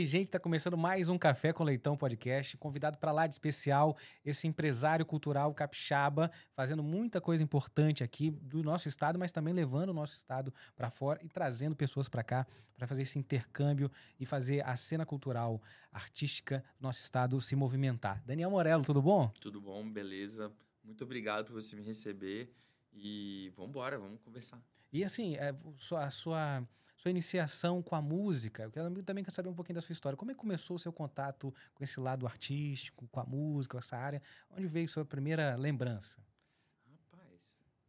aí, gente? Está começando mais um Café com Leitão podcast. Convidado para lá de especial, esse empresário cultural capixaba, fazendo muita coisa importante aqui do nosso estado, mas também levando o nosso estado para fora e trazendo pessoas para cá para fazer esse intercâmbio e fazer a cena cultural, artística do nosso estado se movimentar. Daniel Morello, tudo bom? Tudo bom, beleza. Muito obrigado por você me receber e vamos embora, vamos conversar. E assim, é, a sua sua iniciação com a música. Eu quero, também quero saber um pouquinho da sua história. Como é que começou o seu contato com esse lado artístico, com a música, com essa área? Onde veio sua primeira lembrança? Rapaz,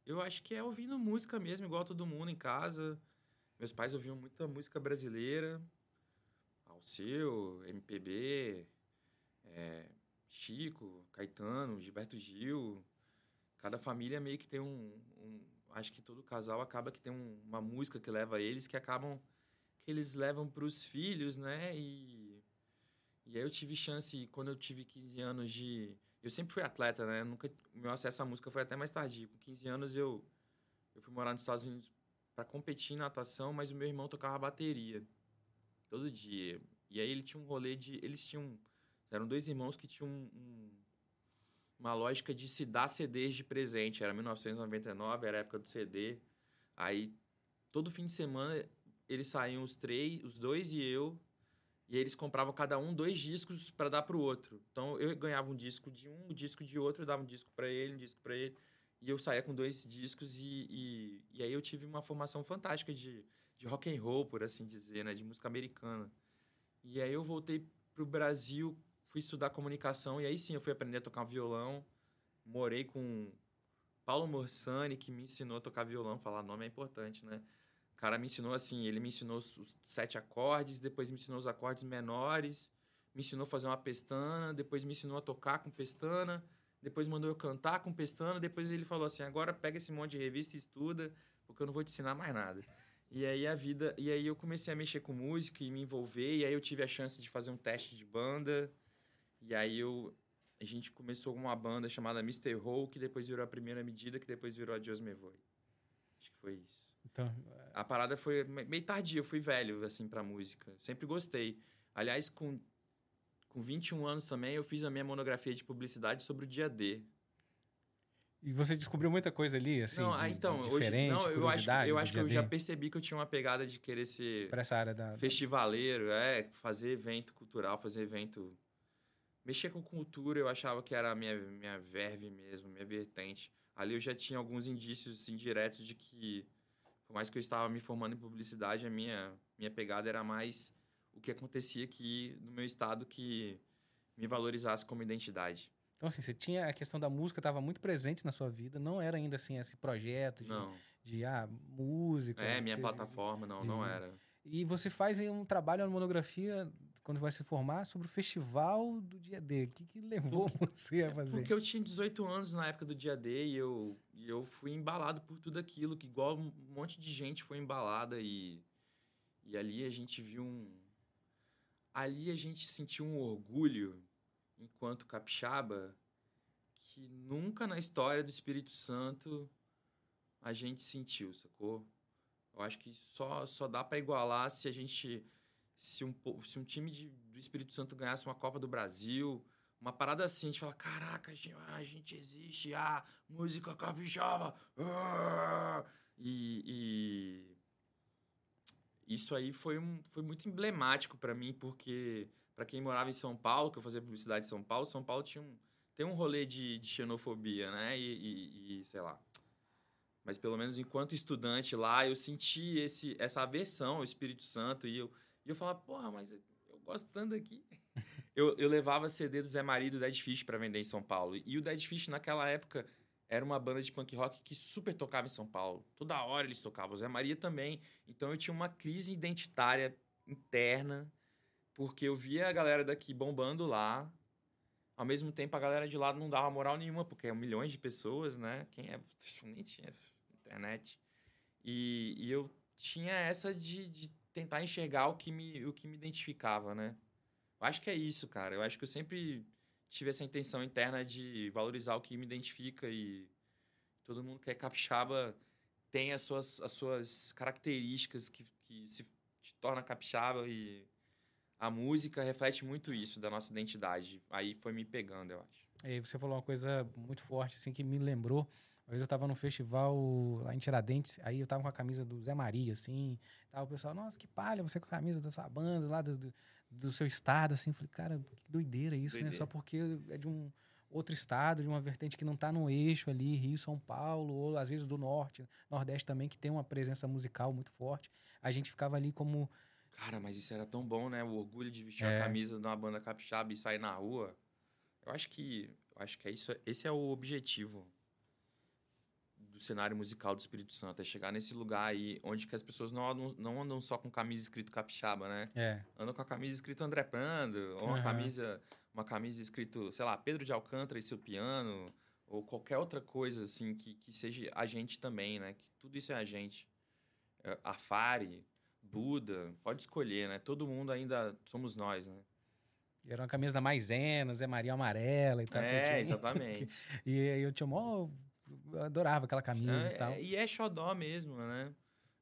eu acho que é ouvindo música mesmo, igual todo mundo em casa. Meus pais ouviam muita música brasileira, Alceu, MPB, é, Chico, Caetano, Gilberto Gil. Cada família meio que tem um, um acho que todo casal acaba que tem um, uma música que leva eles, que acabam que eles levam para os filhos, né? E, e aí eu tive chance, quando eu tive 15 anos de... Eu sempre fui atleta, né? Nunca, meu acesso à música foi até mais tardio. Com 15 anos eu, eu fui morar nos Estados Unidos para competir em natação, mas o meu irmão tocava bateria todo dia. E aí ele tinha um rolê de... Eles tinham... Eram dois irmãos que tinham um, um uma lógica de se dar CDs de presente. Era 1999, era a época do CD. Aí, todo fim de semana, eles saíam os três, os dois e eu, e eles compravam cada um dois discos para dar para o outro. Então, eu ganhava um disco de um, um disco de outro, eu dava um disco para ele, um disco para ele. E eu saía com dois discos e, e, e, aí eu tive uma formação fantástica de, de rock and roll, por assim dizer, né? De música americana. E aí eu voltei pro Brasil fui estudar comunicação e aí sim eu fui aprender a tocar violão. Morei com Paulo Morsani, que me ensinou a tocar violão. Falar nome é importante, né? O cara me ensinou assim, ele me ensinou os sete acordes, depois me ensinou os acordes menores, me ensinou a fazer uma pestana, depois me ensinou a tocar com pestana, depois mandou eu cantar com pestana, depois ele falou assim: agora pega esse monte de revista e estuda, porque eu não vou te ensinar mais nada. E aí a vida, e aí eu comecei a mexer com música e me envolver, e aí eu tive a chance de fazer um teste de banda. E aí eu, a gente começou com uma banda chamada Mr. Ho, que depois virou a primeira medida, que depois virou a Dios Me Voy. Acho que foi isso. Então, é a parada foi meio tardia, eu fui velho, assim, pra música. Sempre gostei. Aliás, com, com 21 anos também, eu fiz a minha monografia de publicidade sobre o dia D. E você descobriu muita coisa ali, assim, não, de, então, de diferente, hoje, não, eu acho, eu acho que eu já percebi que eu tinha uma pegada de querer ser... Para essa área da... Festivaleiro, é, fazer evento cultural, fazer evento mexer com cultura eu achava que era a minha, minha verve mesmo, minha vertente. Ali eu já tinha alguns indícios indiretos assim, de que, por mais que eu estava me formando em publicidade, a minha, minha pegada era mais o que acontecia aqui no meu estado que me valorizasse como identidade. Então, assim, você tinha a questão da música, estava muito presente na sua vida, não era ainda assim esse projeto de, não. de ah, música. É, minha plataforma, não, de, não era. E você faz um trabalho, uma monografia, quando vai se formar, sobre o festival do dia D. O que, que levou você a fazer? Porque eu tinha 18 anos na época do dia D e eu, e eu fui embalado por tudo aquilo, que igual um monte de gente foi embalada e, e ali a gente viu um... Ali a gente sentiu um orgulho, enquanto capixaba, que nunca na história do Espírito Santo a gente sentiu, sacou? Eu acho que só, só dá para igualar se a gente. Se um, se um time de, do Espírito Santo ganhasse uma Copa do Brasil, uma parada assim, a gente fala: caraca, a gente, a gente existe, ah, música capixaba. Ah! E, e, isso aí foi, um, foi muito emblemático para mim, porque para quem morava em São Paulo, que eu fazia publicidade em São Paulo, São Paulo tinha um, tem um rolê de, de xenofobia, né? E, e, e sei lá mas pelo menos enquanto estudante lá, eu senti esse, essa aversão ao Espírito Santo e eu, e eu falava, porra, mas eu gosto tanto aqui. eu, eu levava CD do Zé Maria e do Dead Fish para vender em São Paulo. E o Dead Fish, naquela época, era uma banda de punk rock que super tocava em São Paulo. Toda hora eles tocavam. O Zé Maria também. Então eu tinha uma crise identitária interna, porque eu via a galera daqui bombando lá. Ao mesmo tempo, a galera de lá não dava moral nenhuma, porque é milhões de pessoas, né? Quem é. Nem tinha internet. E, e eu tinha essa de, de, tentar enxergar o que, me, o que me identificava, né? Eu acho que é isso, cara. Eu acho que eu sempre tive essa intenção interna de valorizar o que me identifica e todo mundo que é capixaba tem as suas, as suas características que, que se te torna capixaba e a música reflete muito isso da nossa identidade. Aí foi me pegando, eu acho. E você falou uma coisa muito forte, assim, que me lembrou. Uma vez eu tava num festival lá em Tiradentes, aí eu tava com a camisa do Zé Maria, assim. Tava o pessoal, nossa, que palha, você com a camisa da sua banda, lá do, do, do seu estado, assim. Eu falei, cara, que doideira isso, doideira. né? Só porque é de um outro estado, de uma vertente que não tá no eixo ali, Rio, São Paulo, ou às vezes do norte, nordeste também, que tem uma presença musical muito forte. A gente ficava ali como. Cara, mas isso era tão bom, né? O orgulho de vestir é. a camisa de uma banda capixaba e sair na rua. Eu acho que, eu acho que é isso, esse é o objetivo cenário musical do Espírito Santo, é chegar nesse lugar aí onde que as pessoas não andam, não andam só com camisa escrito capixaba, né? É. Andam com a camisa escrito André Prando, ou uma uhum. camisa, uma camisa escrito, sei lá, Pedro de Alcântara e seu piano, ou qualquer outra coisa assim que, que seja a gente também, né? Que tudo isso é a gente. É, a Fari, Buda, pode escolher, né? Todo mundo ainda somos nós, né? Era uma camisa da Maisena, Zé Maria Amarela e tal. É, exatamente. e aí eu tinha mó... Adorava aquela camisa é, e tal. É, e é xodó mesmo, né?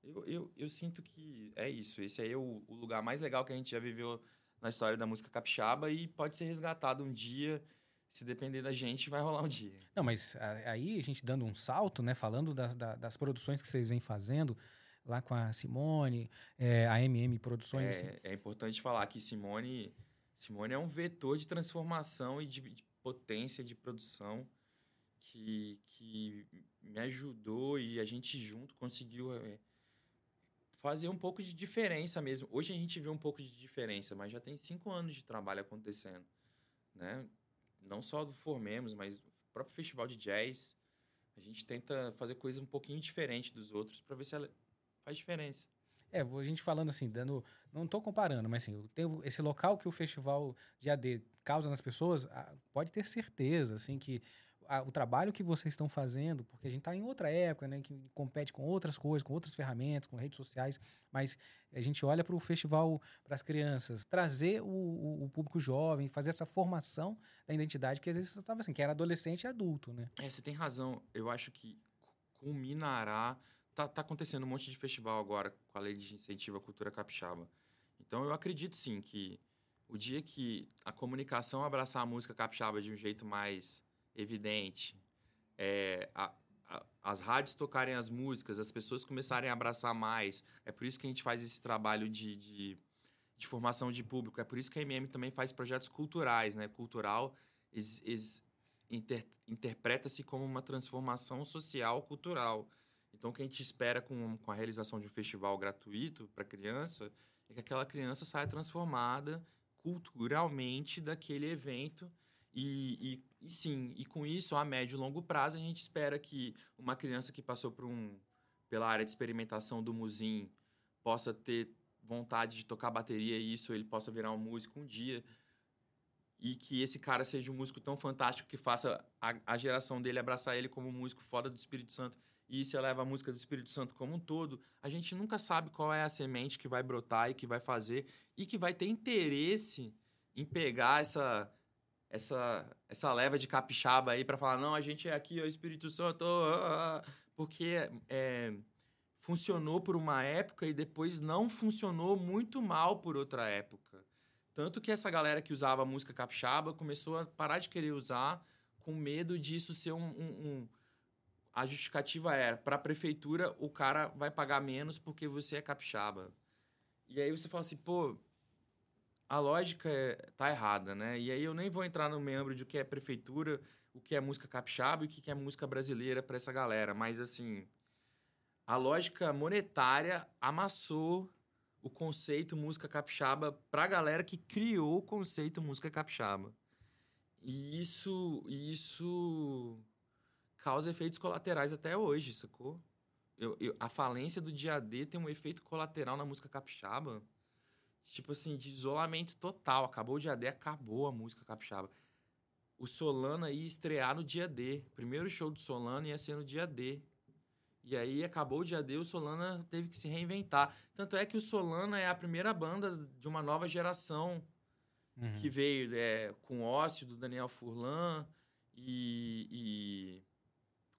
Eu, eu, eu sinto que é isso. Esse aí é o, o lugar mais legal que a gente já viveu na história da música capixaba e pode ser resgatado um dia se depender da gente, vai rolar um dia. Não, mas aí a gente dando um salto, né? Falando da, da, das produções que vocês vêm fazendo, lá com a Simone, é, a MM Produções. É, assim. é importante falar que Simone Simone é um vetor de transformação e de, de potência de produção que, que me ajudou e a gente junto conseguiu é, fazer um pouco de diferença mesmo. Hoje a gente vê um pouco de diferença, mas já tem cinco anos de trabalho acontecendo, né? Não só do Formemos, mas o próprio festival de jazz. A gente tenta fazer coisa um pouquinho diferente dos outros para ver se ela faz diferença. É, a gente falando assim, dando. Não estou comparando, mas assim, tenho esse local que o festival de AD causa nas pessoas, pode ter certeza, assim, que a, o trabalho que vocês estão fazendo, porque a gente está em outra época, né, que compete com outras coisas, com outras ferramentas, com redes sociais, mas a gente olha para o festival para as crianças, trazer o, o, o, público jovem, fazer essa formação da identidade, que às vezes eu estava assim, que era adolescente e adulto, né? É, você tem razão. Eu acho que culminará tá, tá acontecendo um monte de festival agora com a lei de incentivo à cultura capixaba. Então eu acredito sim que o dia que a comunicação abraçar a música capixaba de um jeito mais evidente, é, a, a, as rádios tocarem as músicas, as pessoas começarem a abraçar mais. É por isso que a gente faz esse trabalho de, de, de formação de público. É por isso que a MM também faz projetos culturais, né? Cultural is, is, inter, interpreta-se como uma transformação social cultural. Então, o que a gente espera com, com a realização de um festival gratuito para criança é que aquela criança saia transformada culturalmente daquele evento. E, e, e, sim, e com isso, a médio e longo prazo, a gente espera que uma criança que passou por um, pela área de experimentação do Musim possa ter vontade de tocar bateria e isso ele possa virar um músico um dia. E que esse cara seja um músico tão fantástico que faça a, a geração dele abraçar ele como um músico fora do Espírito Santo e isso eleva a música do Espírito Santo como um todo, a gente nunca sabe qual é a semente que vai brotar e que vai fazer e que vai ter interesse em pegar essa essa essa leva de capixaba aí para falar não, a gente é aqui, o Espírito Santo, porque é, funcionou por uma época e depois não funcionou muito mal por outra época. Tanto que essa galera que usava a música capixaba começou a parar de querer usar com medo disso ser um, um, um a justificativa era, para a prefeitura, o cara vai pagar menos porque você é capixaba. E aí você fala assim, pô, a lógica é, tá errada, né? E aí eu nem vou entrar no membro de o que é prefeitura, o que é música capixaba e o que é música brasileira para essa galera. Mas, assim, a lógica monetária amassou o conceito música capixaba para a galera que criou o conceito música capixaba. E isso, isso causa efeitos colaterais até hoje, sacou? Eu, eu, a falência do dia D tem um efeito colateral na música capixaba. Tipo assim, de isolamento total. Acabou o dia D, acabou a música capixaba. O Solana ia estrear no dia D. Primeiro show do Solana ia ser no dia D. E aí acabou o dia D, o Solana teve que se reinventar. Tanto é que o Solana é a primeira banda de uma nova geração uhum. que veio é, com ócio do Daniel Furlan e, e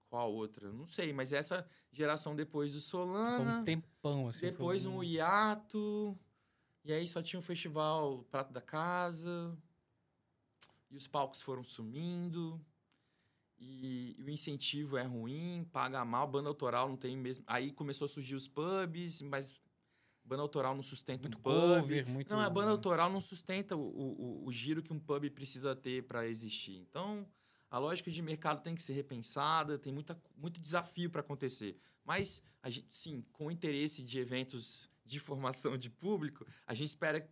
qual outra? Não sei, mas essa geração depois do Solana. Ficou um tempão, assim. Depois um... um hiato. E aí só tinha o festival Prato da Casa, e os palcos foram sumindo, e, e o incentivo é ruim, paga mal, banda autoral não tem mesmo. Aí começou a surgir os pubs, mas banda autoral não sustenta Muito um pub. cover, muito... Não, a banda autoral não sustenta o, o, o giro que um pub precisa ter para existir. Então, a lógica de mercado tem que ser repensada, tem muita, muito desafio para acontecer. Mas, a gente, sim, com o interesse de eventos de formação de público, a gente espera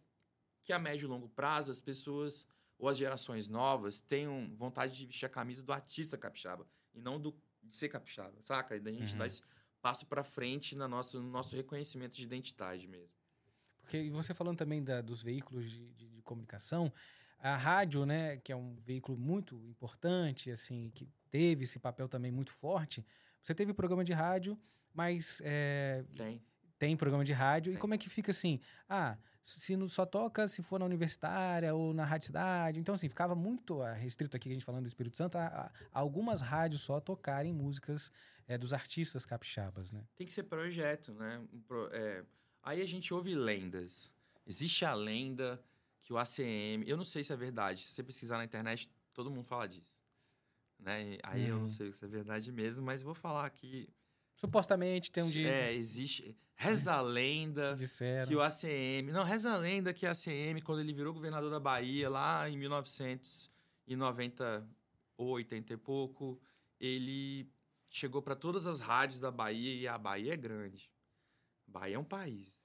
que a médio e longo prazo as pessoas ou as gerações novas tenham vontade de vestir a camisa do artista capixaba e não do, de ser capixaba, saca? E da gente Uhum. dar esse passo para frente na nossa, no nosso reconhecimento de identidade mesmo. Porque e você falando também da- dos veículos de, de- de comunicação, a rádio, né, que é um veículo muito importante, assim, que teve esse papel também muito forte. Você teve programa de rádio, mas é, Tem. Tem programa de rádio. E Tem. como é que fica assim? Ah, se não só toca se for na universitária ou na rádio cidade. Então, assim, ficava muito ah, restrito aqui, a gente falando do Espírito Santo, a, a- algumas rádios só tocarem músicas é, dos artistas capixabas, né? Tem que ser projeto, né? Um pro- é, Aí a gente ouve lendas. Existe a lenda que o ACM. Eu não sei se é verdade. Se você pesquisar na internet, todo mundo fala disso. Né? E Aí eu Uhum. não sei se é verdade mesmo, mas vou falar aqui. Supostamente tem um dia. É, existe. Reza a lenda. disseram. Que o ACM. Não, reza a lenda que a ACM, quando ele virou governador da Bahia, lá em 1998, 80 e pouco, ele chegou para todas as rádios da Bahia e a Bahia é grande. A Bahia é um país.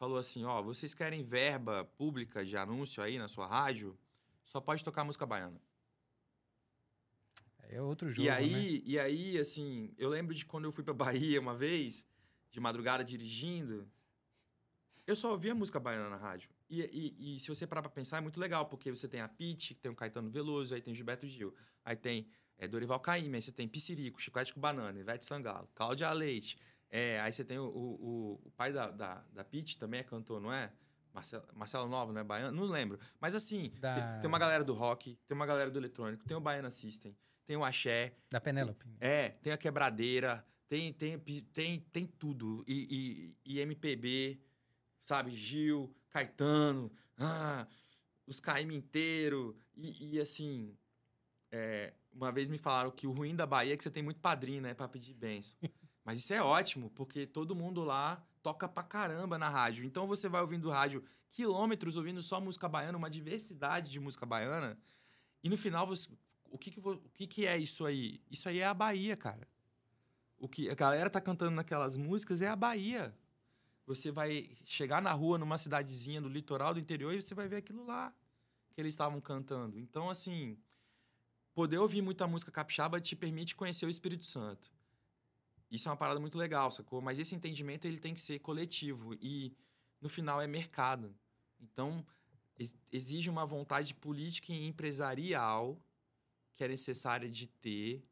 Falou assim: ó, vocês querem verba pública de anúncio aí na sua rádio? Só pode tocar música baiana. É outro jogo. E né? aí, e aí, assim, eu lembro de quando eu fui pra Bahia uma vez, de madrugada dirigindo, eu só ouvia música baiana na rádio. E, e, e se você parar pra pensar, é muito legal, porque você tem a Pitty, tem o Caetano Veloso, aí tem Gilberto Gil, aí tem é, Dorival Caymmi, aí você tem Piscirico, Chiclete com Banana, Ivete Sangalo, Cláudia Leite, é, aí você tem o, o, o pai da, da, da também é cantor, não é? Marcelo, Marcelo Nova, não é baiano? Não lembro. Mas assim, Da- tem, tem uma galera do rock, tem uma galera do eletrônico, tem o Baiana System, tem o Axé, Da Penélope. é, tem a quebradeira, tem, tem, tem, tem tudo. E, e, e MPB, sabe? Gil, Caetano, ah, os Caíme inteiro. E, e, assim, é, uma vez me falaram que o ruim da Bahia é que você tem muito padrinho, né? Pra pedir benção. Mas isso é ótimo, porque todo mundo lá toca pra caramba na rádio. Então você vai ouvindo rádio quilômetros, ouvindo só música baiana, uma diversidade de música baiana. E no final, você, o, que, que, o que, que é isso aí? Isso aí é a Bahia, cara. O que a galera tá cantando naquelas músicas é a Bahia. Você vai chegar na rua, numa cidadezinha do litoral do interior, e você vai ver aquilo lá que eles estavam cantando. Então, assim, poder ouvir muita música capixaba te permite conhecer o Espírito Santo. Isso é uma parada muito legal, sacou? Mas esse entendimento ele tem que ser coletivo e no final é mercado. Então ex- exige uma vontade política e empresarial que é necessária de ter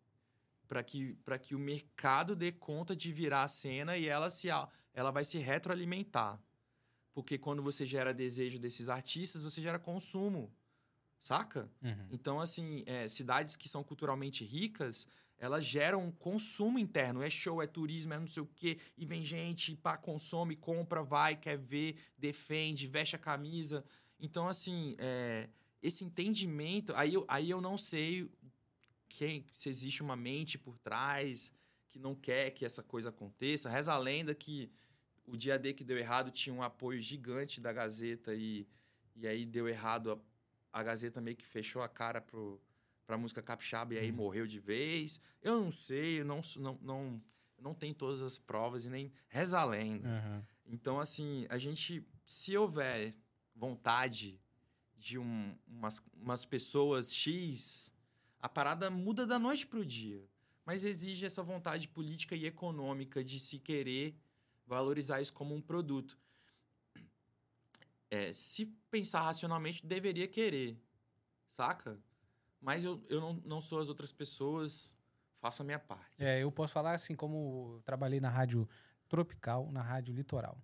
para que, que o mercado dê conta de virar a cena e ela, se, ela vai se retroalimentar. Porque quando você gera desejo desses artistas, você gera consumo, saca? Uhum. Então, assim, é, cidades que são culturalmente ricas, elas geram um consumo interno. É show, é turismo, é não sei o quê. E vem gente, pá, consome, compra, vai, quer ver, defende, veste a camisa. Então, assim, é, esse entendimento... Aí eu, aí eu não sei quem, se existe uma mente por trás que não quer que essa coisa aconteça. Reza a lenda que o dia D que deu errado tinha um apoio gigante da Gazeta e, e aí deu errado a, a Gazeta meio que fechou a cara pro, pra música capixaba e aí Uhum. morreu de vez. Eu não sei, eu não, não, não, não tenho todas as provas e nem reza a lenda. Aham. Então, assim, a gente, se houver vontade de um- umas, umas pessoas X, a parada muda da noite pro dia. Mas exige essa vontade política e econômica de se querer valorizar isso como um produto. É, se pensar racionalmente, deveria querer, saca? Mas eu, eu não, não sou as outras pessoas, faço a minha parte. É, eu posso falar assim, como trabalhei na rádio tropical, na rádio litoral.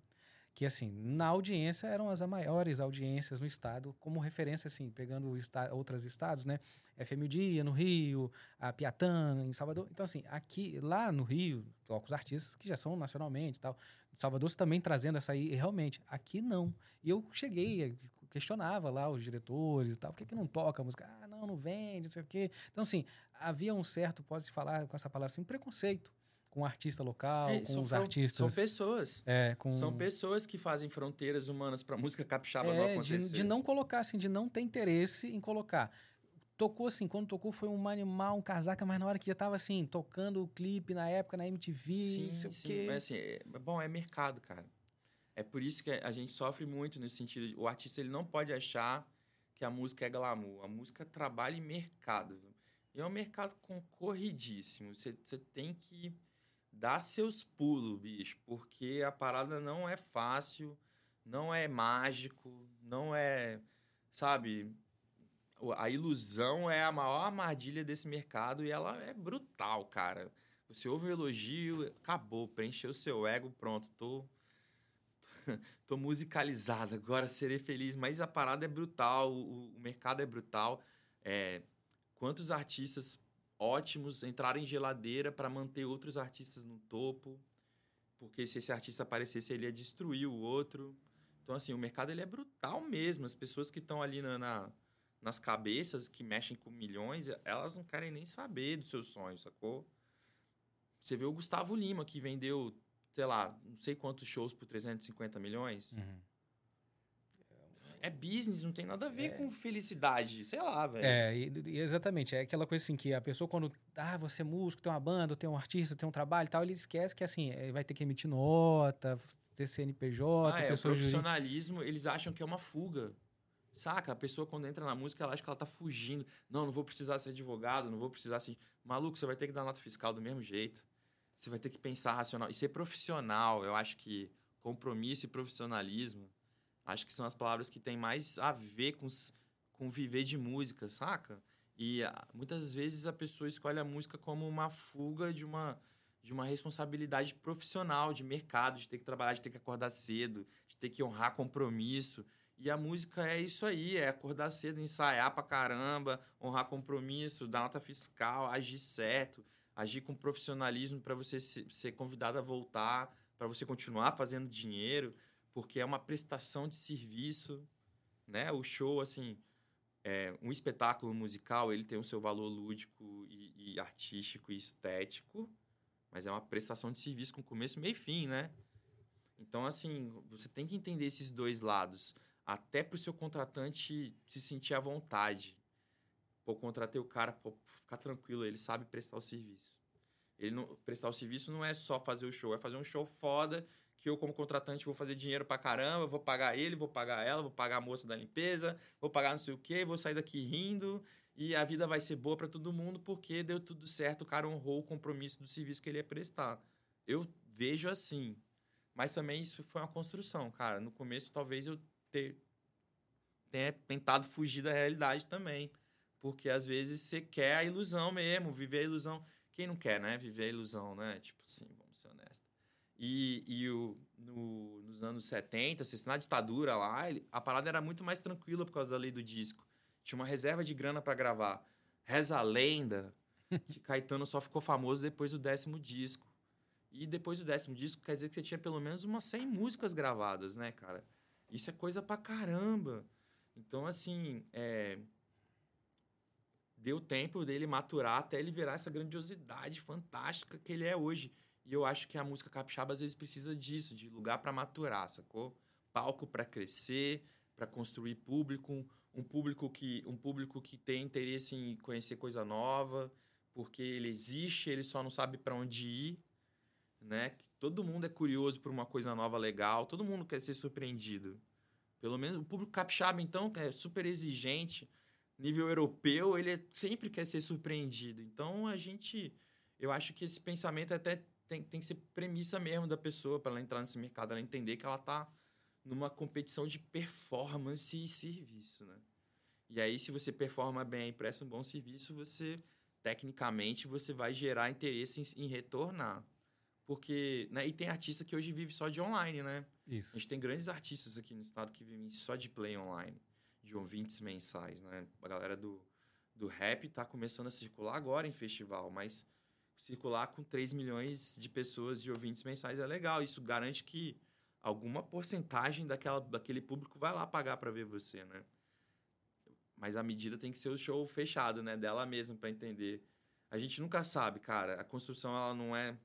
Que assim, na audiência eram as maiores audiências no estado, como referência assim, pegando esta outros estados, né? FM Dia no Rio, a Piatã em Salvador. Então assim, aqui lá no Rio, toca os artistas que já são nacionalmente, tal. Salvador também trazendo essa aí, e realmente, aqui não. E eu cheguei, questionava lá os diretores e tal, por que, que não toca a música? Ah, não, não vende, não sei o quê. Então assim, havia um certo, pode-se falar com essa palavra assim, preconceito com o artista local, é, com os artistas. São pessoas. É, com... São pessoas que fazem fronteiras humanas para música capixaba é, não acontecer. De, de não colocar, assim, de não ter interesse em colocar. Tocou assim, quando tocou foi um animal, um casaca, mas na hora que já tava assim, tocando o clipe na época na MTV, sim, não sei sim, o quê. Mas assim, é, bom, é mercado, cara. É por isso que a gente sofre muito no sentido, de, o artista ele não pode achar que a música é glamour. A música trabalha em mercado. E é um mercado concorridíssimo. Você tem que dá seus pulos, bicho, porque a parada não é fácil, não é mágico, não é, sabe? A ilusão é a maior armadilha desse mercado e ela é brutal, cara. Você ouve o um elogio, acabou, preencheu seu ego, pronto, tô tô musicalizado, agora serei feliz. Mas a parada é brutal, o, o mercado é brutal. É, quantos artistas ótimos entraram em geladeira para manter outros artistas no topo, porque se esse artista aparecesse, ele ia destruir o outro. Então, assim, o mercado ele é brutal mesmo. As pessoas que estão ali na, na, nas cabeças, que mexem com milhões, elas não querem nem saber dos seus sonhos, sacou? Você vê o Gustavo Lima, que vendeu, sei lá, não sei quantos shows por 350 milhões. Uhum é business, não tem nada a ver é. com felicidade, sei lá, velho. É, e, exatamente. É aquela coisa assim que a pessoa, quando. Ah, você é músico, tem uma banda, tem um artista, tem um trabalho e tal, ele esquece que assim, vai ter que emitir nota, ter CNPJ, ah, é, o profissionalismo, eles acham que é uma fuga. Saca? A pessoa, quando entra na música, ela acha que ela tá fugindo. Não, não vou precisar ser advogado, não vou precisar ser. Maluco, você vai ter que dar nota fiscal do mesmo jeito. Você vai ter que pensar racional. E ser profissional, eu acho que compromisso e profissionalismo Acho que são as palavras que têm mais a ver com, com viver de música, saca? E ah, muitas vezes a pessoa escolhe a música como uma fuga de uma, de uma responsabilidade profissional, de mercado, de ter que trabalhar, de ter que acordar cedo, de ter que honrar compromisso. E a música é isso aí, é acordar cedo, ensaiar pra caramba, honrar compromisso, dar nota fiscal, agir certo, agir com profissionalismo para você ser convidado a voltar, para você continuar fazendo dinheiro porque é uma prestação de serviço, né? O show, assim, é, um espetáculo musical, ele tem o seu valor lúdico e, e, artístico e estético, mas é uma prestação de serviço com começo, meio e fim, né? Então, assim, você tem que entender esses dois lados, até para o seu contratante se sentir à vontade. Pô, contratei o cara, pô, ficar tranquilo, ele sabe prestar o serviço. Ele não, prestar o serviço não é só fazer o show, é fazer um show foda que eu, como contratante, vou fazer dinheiro pra caramba, vou pagar ele, vou pagar ela, vou pagar a moça da limpeza, vou pagar não sei o quê, vou sair daqui rindo e a vida vai ser boa para todo mundo porque deu tudo certo, o cara honrou o compromisso do serviço que ele ia prestar. Eu vejo assim. Mas também isso foi uma construção, cara. No começo, talvez eu ter, tenha tentado fugir da realidade também. Porque às vezes você quer a ilusão mesmo, viver a ilusão. Quem não quer, né? Viver a ilusão, né? Tipo assim, vamos ser honestos. E, e o, no, nos anos 70, assim, na ditadura lá, a parada era muito mais tranquila por causa da lei do disco. Tinha uma reserva de grana para gravar. Reza a lenda que Caetano só ficou famoso depois do décimo disco. E depois do décimo disco, quer dizer que você tinha pelo menos umas 100 músicas gravadas, né, cara? Isso é coisa pra caramba. Então, assim, é... deu tempo dele maturar até ele virar essa grandiosidade fantástica que ele é hoje. E eu acho que a música capixaba às vezes precisa disso, de lugar para maturar, sacou? Palco para crescer, para construir público, um público que um público que tem interesse em conhecer coisa nova, porque ele existe, ele só não sabe para onde ir, né? Que todo mundo é curioso por uma coisa nova legal, todo mundo quer ser surpreendido. Pelo menos o público capixaba então é super exigente, nível europeu, ele é, sempre quer ser surpreendido. Então a gente eu acho que esse pensamento até tem, tem que ser premissa mesmo da pessoa para ela entrar nesse mercado, ela entender que ela está numa competição de performance e serviço, né? E aí, se você performa bem e presta um bom serviço, você, tecnicamente, você vai gerar interesse em, em retornar. Porque, né? E tem artista que hoje vive só de online, né? Isso. A gente tem grandes artistas aqui no estado que vivem só de play online, de ouvintes mensais, né? A galera do, do rap tá começando a circular agora em festival, mas circular com 3 milhões de pessoas de ouvintes mensais é legal. Isso garante que alguma porcentagem daquela, daquele público vai lá pagar para ver você, né? Mas a medida tem que ser o show fechado, né? Dela mesma para entender. A gente nunca sabe, cara. A construção ela não é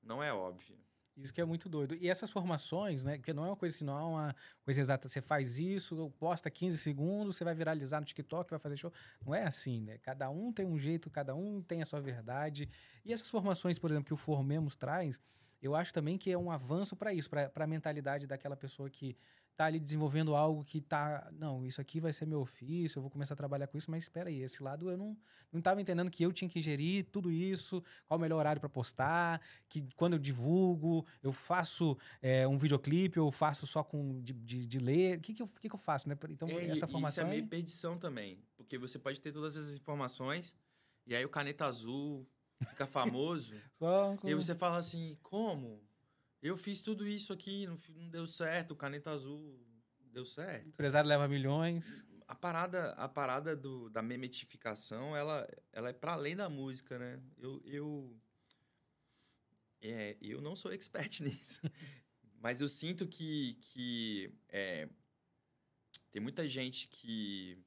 não é óbvia. Isso que é muito doido. E essas formações, né? Porque não é uma coisa assim, não é uma coisa exata. Você faz isso, posta 15 segundos, você vai viralizar no TikTok, vai fazer show. Não é assim, né? Cada um tem um jeito, cada um tem a sua verdade. E essas formações, por exemplo, que o Formemos traz, eu acho também que é um avanço para isso, para a mentalidade daquela pessoa que tá ali desenvolvendo algo que tá, não, isso aqui vai ser meu ofício, eu vou começar a trabalhar com isso, mas espera aí, esse lado eu não não estava entendendo que eu tinha que gerir tudo isso, qual o melhor horário para postar, que quando eu divulgo, eu faço é, um videoclipe, eu faço só com de, de, de ler, o que que eu, que que eu faço, né? Então, É, essa formação Isso é meio perdição também. Porque você pode ter todas essas informações, e aí o caneta azul fica famoso. com... e aí você fala assim, como? Eu fiz tudo isso aqui, não, não deu certo, caneta azul deu certo. o empresário leva milhões. A parada, a parada do, da memetificação, ela, ela é para além da música, né? Eu, eu, é, eu não sou expert nisso, mas eu sinto que, que é, tem muita gente que.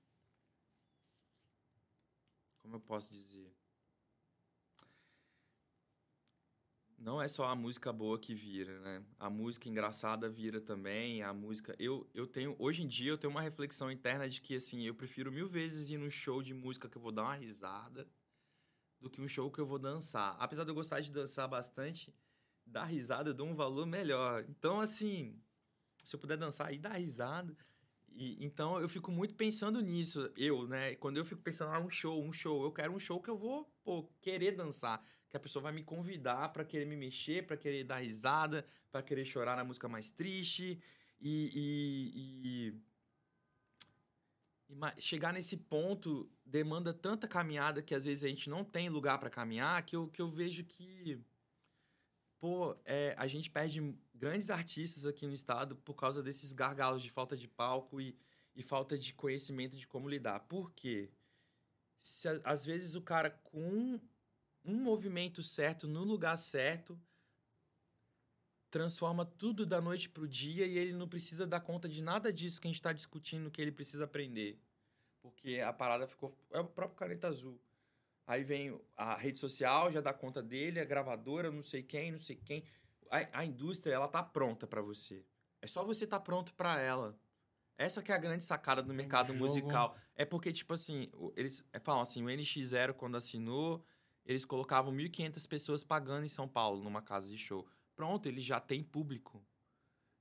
Como eu posso dizer? Não é só a música boa que vira, né? A música engraçada vira também, a música... Eu, eu tenho... Hoje em dia eu tenho uma reflexão interna de que, assim, eu prefiro mil vezes ir num show de música que eu vou dar uma risada do que um show que eu vou dançar. Apesar de eu gostar de dançar bastante, dar risada eu dou um valor melhor. Então, assim, se eu puder dançar e dar risada... E, então, eu fico muito pensando nisso. Eu, né? Quando eu fico pensando, ah, um show, um show. Eu quero um show que eu vou, pô, querer dançar que a pessoa vai me convidar para querer me mexer, para querer dar risada, para querer chorar na música mais triste e, e, e- e chegar nesse ponto demanda tanta caminhada que às vezes a gente não tem lugar para caminhar que eu, que eu vejo que pô, é, a gente perde grandes artistas aqui no estado por causa desses gargalos de falta de palco e, e falta de conhecimento de como lidar. Por quê? Se, às vezes o cara com um movimento certo no lugar certo transforma tudo da noite pro dia e ele não precisa dar conta de nada disso que a gente está discutindo que ele precisa aprender. Porque a parada ficou. É o próprio caneta azul. Aí vem a rede social, já dá conta dele, a gravadora, não sei quem, não sei quem. A, a indústria, ela tá pronta para você. É só você tá pronto para ela. Essa que é a grande sacada do mercado musical. É porque, tipo assim, o- eles falam assim, o NX0, quando assinou, eles colocavam 1.500 pessoas pagando em São Paulo, numa casa de show. Pronto, ele já tem público.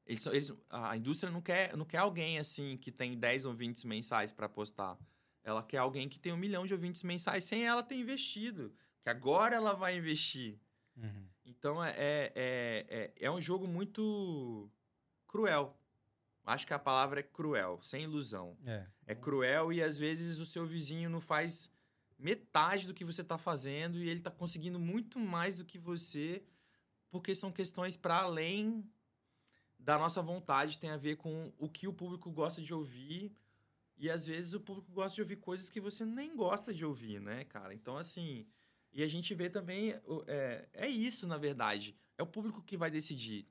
Eles, eles, a indústria não quer, não quer alguém assim que tem 10 ouvintes mensais para postar. Ela quer alguém que tem um milhão de ouvintes mensais sem ela ter investido. Que agora ela vai investir. Uhum. Então é, é, é, é, é um jogo muito cruel. Acho que a palavra é cruel, sem ilusão. É. É cruel e às vezes o seu vizinho não faz metade do que você está fazendo e ele está conseguindo muito mais do que você, porque são questões para além da nossa vontade, tem a ver com o que o público gosta de ouvir. E às vezes o público gosta de ouvir coisas que você nem gosta de ouvir, né, cara? Então, assim. E a gente vê também. É, é isso, na verdade. É o público que vai decidir.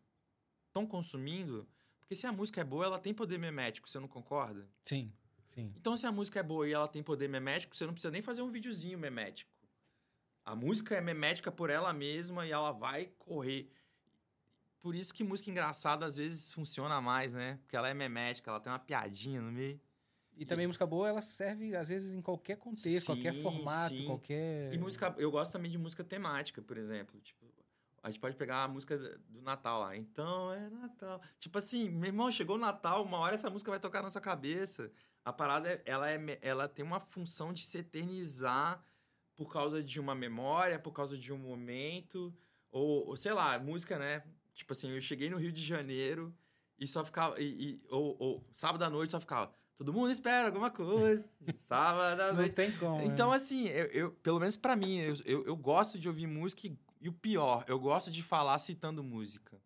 Estão consumindo? Porque se a música é boa, ela tem poder memético, você não concorda? Sim, sim. Então, se a música é boa e ela tem poder memético, você não precisa nem fazer um videozinho memético. A música é memética por ela mesma e ela vai correr. Por isso que música engraçada às vezes funciona mais, né? Porque ela é memética, ela tem uma piadinha no meio. E também música boa, ela serve, às vezes, em qualquer contexto, qualquer Sim, formato, sim. qualquer... E música, eu gosto também de música temática, por exemplo. Tipo, a gente pode pegar a música do Natal lá. Então é Natal. Tipo assim, meu irmão, chegou o Natal, uma hora essa música vai tocar na sua cabeça. A parada, é- ela, é, ela tem uma função de se eternizar por causa de uma memória, por causa de um momento. Ou, ou sei lá, música, né? Tipo assim, eu cheguei no Rio de Janeiro e só ficava. E, e- ou, ou sábado à noite só ficava. Todo mundo espera alguma coisa. Sábado à Não noite. tem como, né? Então, assim, eu, eu- pelo menos pra mim, eu, eu, eu gosto de ouvir música e, E o pior, eu gosto de falar citando música.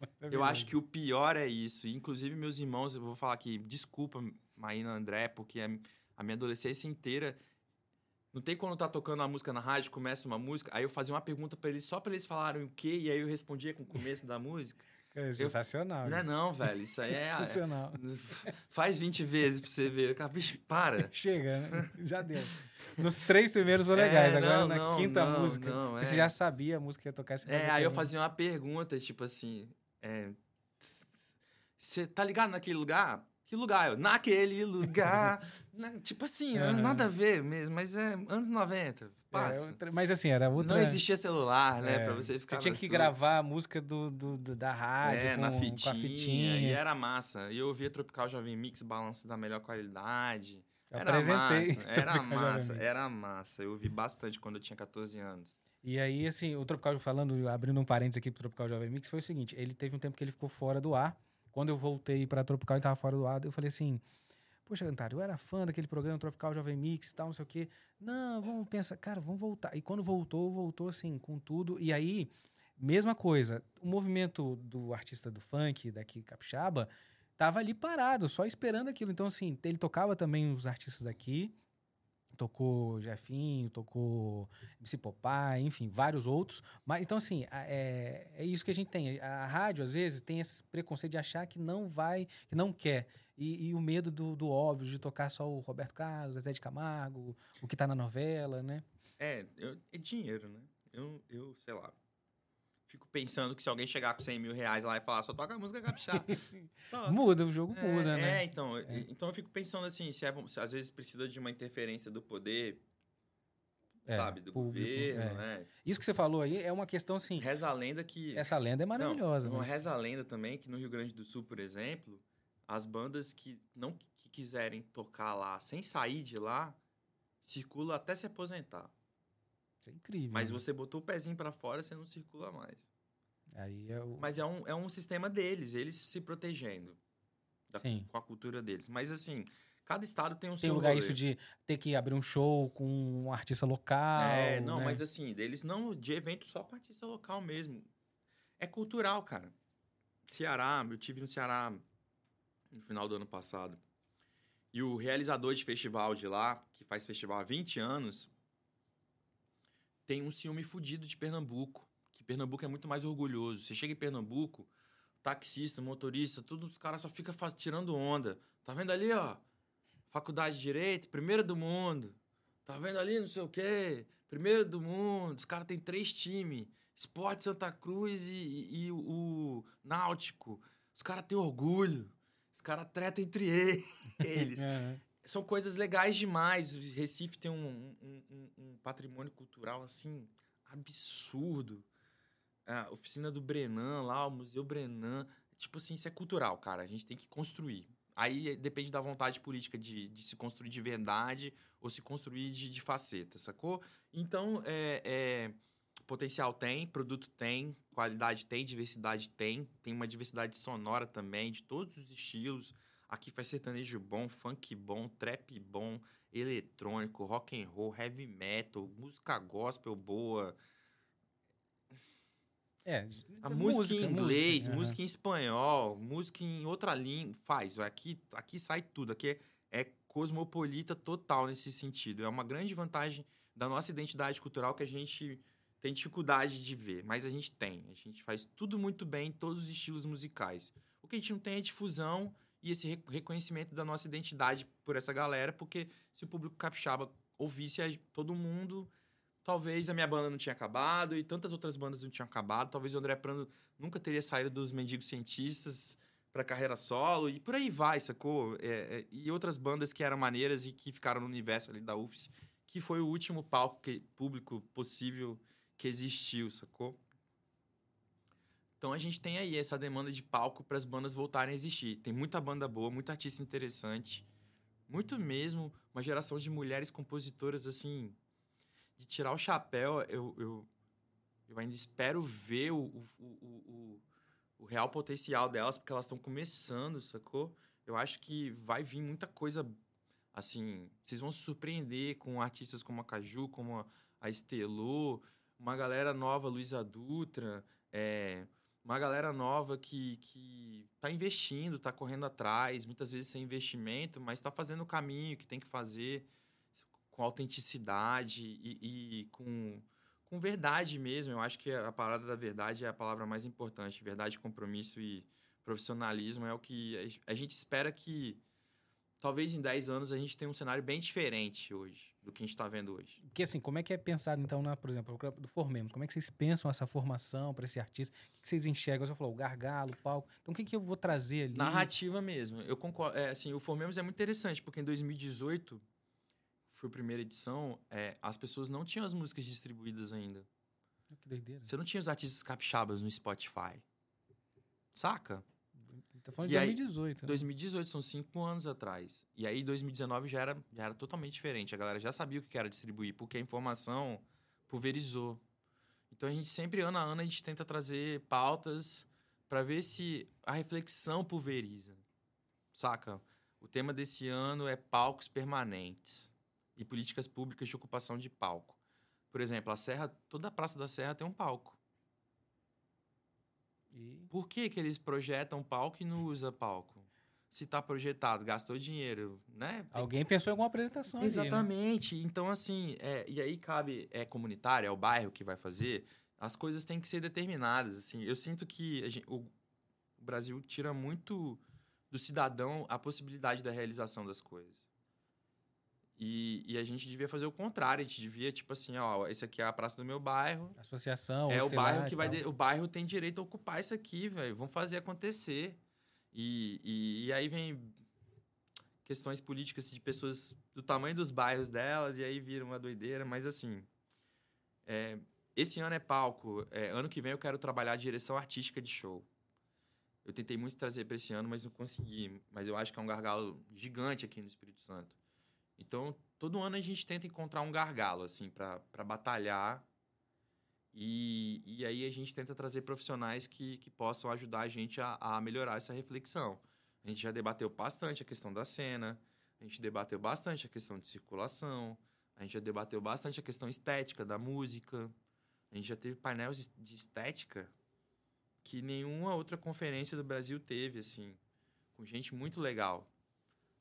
Eu acho que o pior é isso. Inclusive, meus irmãos, eu vou falar aqui, desculpa, Maína André, porque a, a minha adolescência inteira. Não tem quando tá tocando uma música na rádio, começa uma música, aí eu fazia uma pergunta para eles só para eles falarem o quê, e aí eu respondia com o começo da música. É sensacional. Eu, não é não, velho. Isso aí é. sensacional. É, faz 20 vezes pra você ver. Bicho, para. Chega, né? Já deu. Nos três primeiros foram legais. É, Agora não, na não, quinta não, música. É. Você já sabia a música que ia tocar. É, aí eu fazia uma pergunta, tipo assim. Você tá ligado naquele lugar? Que lugar? Eu, naquele lugar. na, tipo assim, uhum. nada a ver mesmo, mas é anos 90. Passa. É, mas assim, era outra... Não existia celular, né? É. Pra você ficar. Você tinha que gravar a música do, do, do da rádio. É, com, na fitinha, fitinha. E era massa. E eu ouvia Tropical Jovem Mix, balanço da melhor qualidade. Eu era apresentei. Massa, era massa, era massa. Eu ouvi bastante quando eu tinha 14 anos. E aí, assim, o Tropical, falando, abrindo um parênteses aqui pro Tropical Jovem Mix, foi o seguinte: ele teve um tempo que ele ficou fora do ar. Quando eu voltei para Tropical, ele tava fora do ar. Eu falei assim: Poxa, Antário, eu era fã daquele programa Tropical Jovem Mix e tal, não sei o quê. Não, vamos pensar, cara, vamos voltar. E quando voltou, voltou assim, com tudo. E aí, mesma coisa, o movimento do artista do funk, daqui capixaba, tava ali parado, só esperando aquilo. Então, assim, ele tocava também os artistas daqui, tocou Jefinho, tocou MC Popeye, enfim, vários outros. Mas então assim, é, é isso que a gente tem. A rádio às vezes tem esse preconceito de achar que não vai, que não quer. E, e o medo do, do, óbvio, de tocar só o Roberto Carlos, Zé de Camargo, o que tá na novela, né? É, eu, é dinheiro, né? Eu, eu, sei lá, fico pensando que se alguém chegar com 100 mil reais lá e falar só toca a música capixaba. muda, o jogo é, muda, né? É, então, é. então eu fico pensando assim, se, é, se, às vezes precisa de uma interferência do poder, é, sabe, do público, governo, é. né? Isso que você falou aí é uma questão assim... Reza a lenda que... Essa lenda é maravilhosa. Não, mas... Reza a lenda também que no Rio Grande do Sul, por exemplo, as bandas que não que quiserem tocar lá sem sair de lá, circulam até se aposentar. Isso é incrível. Mas né? você botou o pezinho para fora, você não circula mais. Aí é o... Mas é um, é um sistema deles, eles se protegendo da, Sim. com a cultura deles. Mas assim, cada estado tem um tem seu. Lugar rolê. isso de ter que abrir um show com um artista local. É, não, né? mas assim, deles não de evento só com artista local mesmo. É cultural, cara. Ceará, eu tive no Ceará no final do ano passado. E o realizador de festival de lá, que faz festival há 20 anos, tem um ciúme fudido de Pernambuco. Que Pernambuco é muito mais orgulhoso. Você chega em Pernambuco, taxista, motorista, tudo, os caras só ficam tirando onda. Tá vendo ali, ó? Faculdade de Direito, primeiro do mundo. Tá vendo ali, não sei o quê? Primeiro do mundo. Os caras têm três times. Esporte Santa Cruz e, e, e o Náutico. Os caras têm orgulho. Os caras tretam entre eles. é são coisas legais demais. Recife tem um, um, um patrimônio cultural assim absurdo. A oficina do Brenan lá, o Museu Brenan. Tipo assim, isso é cultural, cara. A gente tem que construir. Aí depende da vontade política de, de se construir de verdade ou se construir de, de faceta, sacou? Então, é, é, potencial tem, produto tem, qualidade tem, diversidade tem. Tem uma diversidade sonora também, de todos os estilos. Aqui faz sertanejo bom, funk bom, trap bom, eletrônico, rock and roll, heavy metal, música gospel boa. É, a música, música em inglês, música, música em espanhol, música em outra língua, faz. Aqui, aqui sai tudo. Aqui é, é cosmopolita total nesse sentido. É uma grande vantagem da nossa identidade cultural que a gente tem dificuldade de ver, mas a gente tem. A gente faz tudo muito bem em todos os estilos musicais. O que a gente não tem é difusão e esse reconhecimento da nossa identidade por essa galera, porque se o público capixaba ouvisse todo mundo, talvez a minha banda não tinha acabado e tantas outras bandas não tinham acabado, talvez o André Prando nunca teria saído dos Mendigos Cientistas para carreira solo e por aí vai, sacou? É, é, e outras bandas que eram maneiras e que ficaram no universo ali da UFS, que foi o último palco que, público possível que existiu, sacou? Então a gente tem aí essa demanda de palco para as bandas voltarem a existir. Tem muita banda boa, muita artista interessante. Muito mesmo, uma geração de mulheres compositoras, assim, de tirar o chapéu. Eu, eu, eu ainda espero ver o, o, o, o, o real potencial delas, porque elas estão começando, sacou? Eu acho que vai vir muita coisa, assim, vocês vão se surpreender com artistas como a Caju, como a, a Estelô, uma galera nova, Luísa Dutra, é, uma galera nova que, que tá investindo, tá correndo atrás, muitas vezes sem investimento, mas está fazendo o caminho que tem que fazer com autenticidade e, e com, com verdade mesmo. Eu acho que a parada da verdade é a palavra mais importante. Verdade, compromisso e profissionalismo é o que a gente espera que talvez em 10 anos a gente tenha um cenário bem diferente hoje do que a gente está vendo hoje. Porque assim, como é que é pensado então, na, por exemplo, do Formemos? Como é que vocês pensam essa formação para esse artista? O que vocês enxergam? Você falou, o gargalo, o palco. Então o que, que eu vou trazer ali? Narrativa mesmo. Eu concordo. É, assim, o Formemos é muito interessante, porque em 2018 foi a primeira edição, é, as pessoas não tinham as músicas distribuídas ainda. Que doideira. Você não tinha os artistas capixabas no Spotify. Saca? Tá falando de 2018. Aí, 2018, são cinco anos atrás. E aí, 2019 já era, já era totalmente diferente. A galera já sabia o que era distribuir, porque a informação pulverizou. Então, a gente sempre, ano a ano, a gente tenta trazer pautas para ver se a reflexão pulveriza. Saca? O tema desse ano é palcos permanentes e políticas públicas de ocupação de palco. Por exemplo, a Serra, toda a Praça da Serra tem um palco. E... Por que, que eles projetam palco e não usa palco? Se está projetado, gastou dinheiro, né? Alguém pensou em alguma apresentação Exatamente. Ali, né? Então, assim, é, e aí cabe, é comunitário, é o bairro que vai fazer, as coisas têm que ser determinadas, assim. Eu sinto que gente, o, o Brasil tira muito do cidadão a possibilidade da realização das coisas. E, e, a gente devia fazer o contrário, a gente devia, tipo assim, ó, esse aqui é a praça do meu bairro. Associação, É o bairro que vai. De, o bairro tem direito a ocupar isso aqui, velho. Vamos fazer acontecer. E, e, e, aí vem questões políticas de pessoas do tamanho dos bairros delas, e aí vira uma doideira, mas assim. É, esse ano é palco. É, ano que vem eu quero trabalhar direção artística de show. Eu tentei muito trazer para esse ano, mas não consegui. Mas eu acho que é um gargalo gigante aqui no Espírito Santo. Então, todo ano a gente tenta encontrar um gargalo, assim, para batalhar. E, e aí a gente tenta trazer profissionais que, que possam ajudar a gente a, a melhorar essa reflexão. A gente já debateu bastante a questão da cena, a gente debateu bastante a questão de circulação, a gente já debateu bastante a questão estética da música, a gente já teve painéis de estética que nenhuma outra conferência do Brasil teve, assim, com gente muito legal.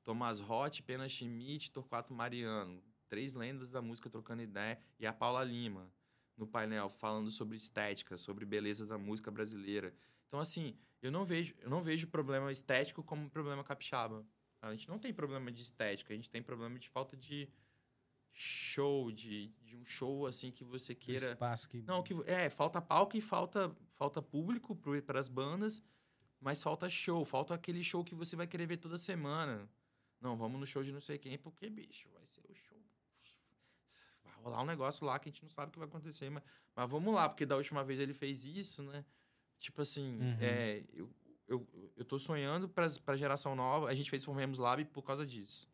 Thomas Roth, Pena Schmidt, Torquato Mariano. Três lendas da música trocando ideia. E a Paula Lima, no painel, falando sobre estética, sobre beleza da música brasileira. Então, assim, eu não vejo, eu não vejo problema estético como problema capixaba. A gente não tem problema de estética, a gente tem problema de falta de show, de, de um show assim que você queira. Um espaço que. Não, que é, falta palco e falta, falta público para as bandas, mas falta show, falta aquele show que você vai querer ver toda semana. Não, vamos no show de não sei quem, porque, bicho, vai ser o show. Vai rolar um negócio lá que a gente não sabe o que vai acontecer, mas, mas vamos lá, porque da última vez ele fez isso, né? Tipo assim, uhum. é, eu, eu, eu tô sonhando pra, pra geração nova. A gente fez Formemos Lab por causa disso.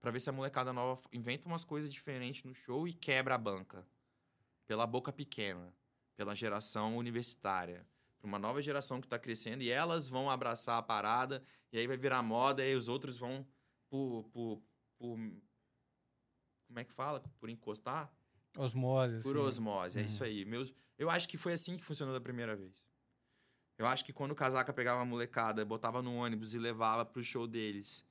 Pra ver se a molecada nova inventa umas coisas diferentes no show e quebra a banca. Pela boca pequena. Pela geração universitária. Pra uma nova geração que tá crescendo e elas vão abraçar a parada. E aí vai virar moda e aí os outros vão por, por, por como é que fala? Por encostar? Osmose. Por assim. osmose, é uhum. isso aí. Meus, eu acho que foi assim que funcionou da primeira vez. Eu acho que quando o Casaca pegava uma molecada, botava no ônibus e levava pro show deles,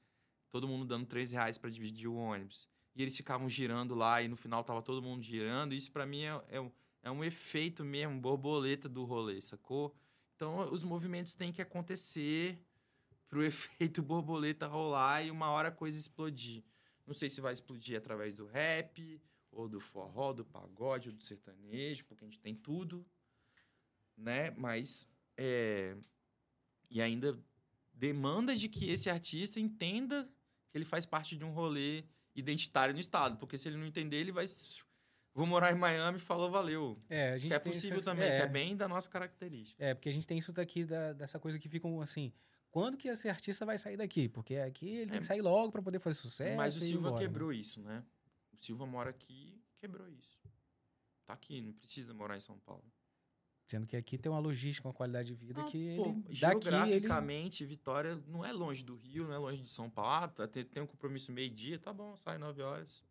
todo mundo dando 3 reais pra dividir o ônibus. E eles ficavam girando lá e no final tava todo mundo girando. Isso para mim é, é, um, é um efeito mesmo, borboleta do rolê, sacou? Então os movimentos têm que acontecer pro efeito borboleta rolar e uma hora a coisa explodir. Não sei se vai explodir através do rap, ou do forró, do pagode, ou do sertanejo, porque a gente tem tudo, né? Mas é... e ainda demanda de que esse artista entenda que ele faz parte de um rolê identitário no estado, porque se ele não entender, ele vai vou morar em Miami, falou valeu. É, a gente que é possível também, é... que é bem da nossa característica. É, porque a gente tem isso daqui da, dessa coisa que ficam assim, quando que esse artista vai sair daqui? Porque aqui ele é. tem que sair logo para poder fazer sucesso. Mas o Silva embora, quebrou né? isso, né? O Silva mora aqui quebrou isso. Tá aqui, não precisa morar em São Paulo. Sendo que aqui tem uma logística, uma qualidade de vida ah, que pô, ele, geograficamente, ele... Vitória não é longe do Rio, não é longe de São Paulo. Ah, tá, tem, tem um compromisso meio-dia, tá bom, sai nove horas.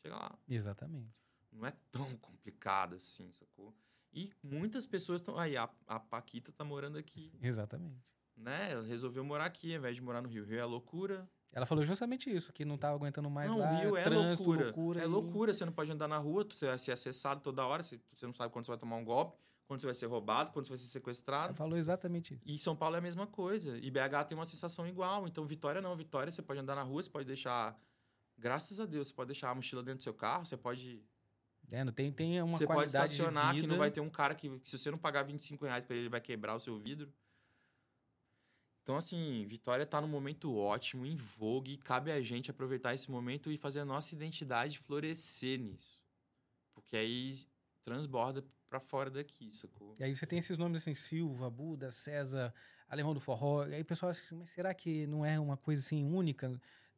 Chega lá. Exatamente. não é tão complicado assim, sacou? E muitas pessoas estão. Aí, a, a Paquita tá morando aqui. Exatamente. Né? Ela resolveu morar aqui, ao invés de morar no Rio. Rio é loucura. Ela falou justamente isso, que não tava aguentando mais não, lá. Rio é trânsito, loucura. loucura. É e- loucura. Você não pode andar na rua, você vai ser acessado toda hora, você, você não sabe quando você vai tomar um golpe, quando você vai ser roubado, quando você vai ser Ela sequestrado. falou exatamente isso. E São Paulo é a mesma coisa. E BH tem uma sensação igual. Então, Vitória não. Vitória, você pode andar na rua, você pode deixar. Graças a Deus, você pode deixar a mochila dentro do seu carro, você pode. É, não tem, tem uma você pode qualidade estacionar de vida. que não vai ter um cara que, que se você não pagar 25 reais pra ele, ele vai quebrar o seu vidro. Então, assim, Vitória tá num momento ótimo, em vogue, cabe a gente aproveitar esse momento e fazer a nossa identidade florescer nisso. Porque aí transborda pra fora daqui, sacou? E aí você tem esses nomes assim, Silva, Buda, César, Alemão do Forró. E aí o pessoal acha assim, mas será que não é uma coisa assim única?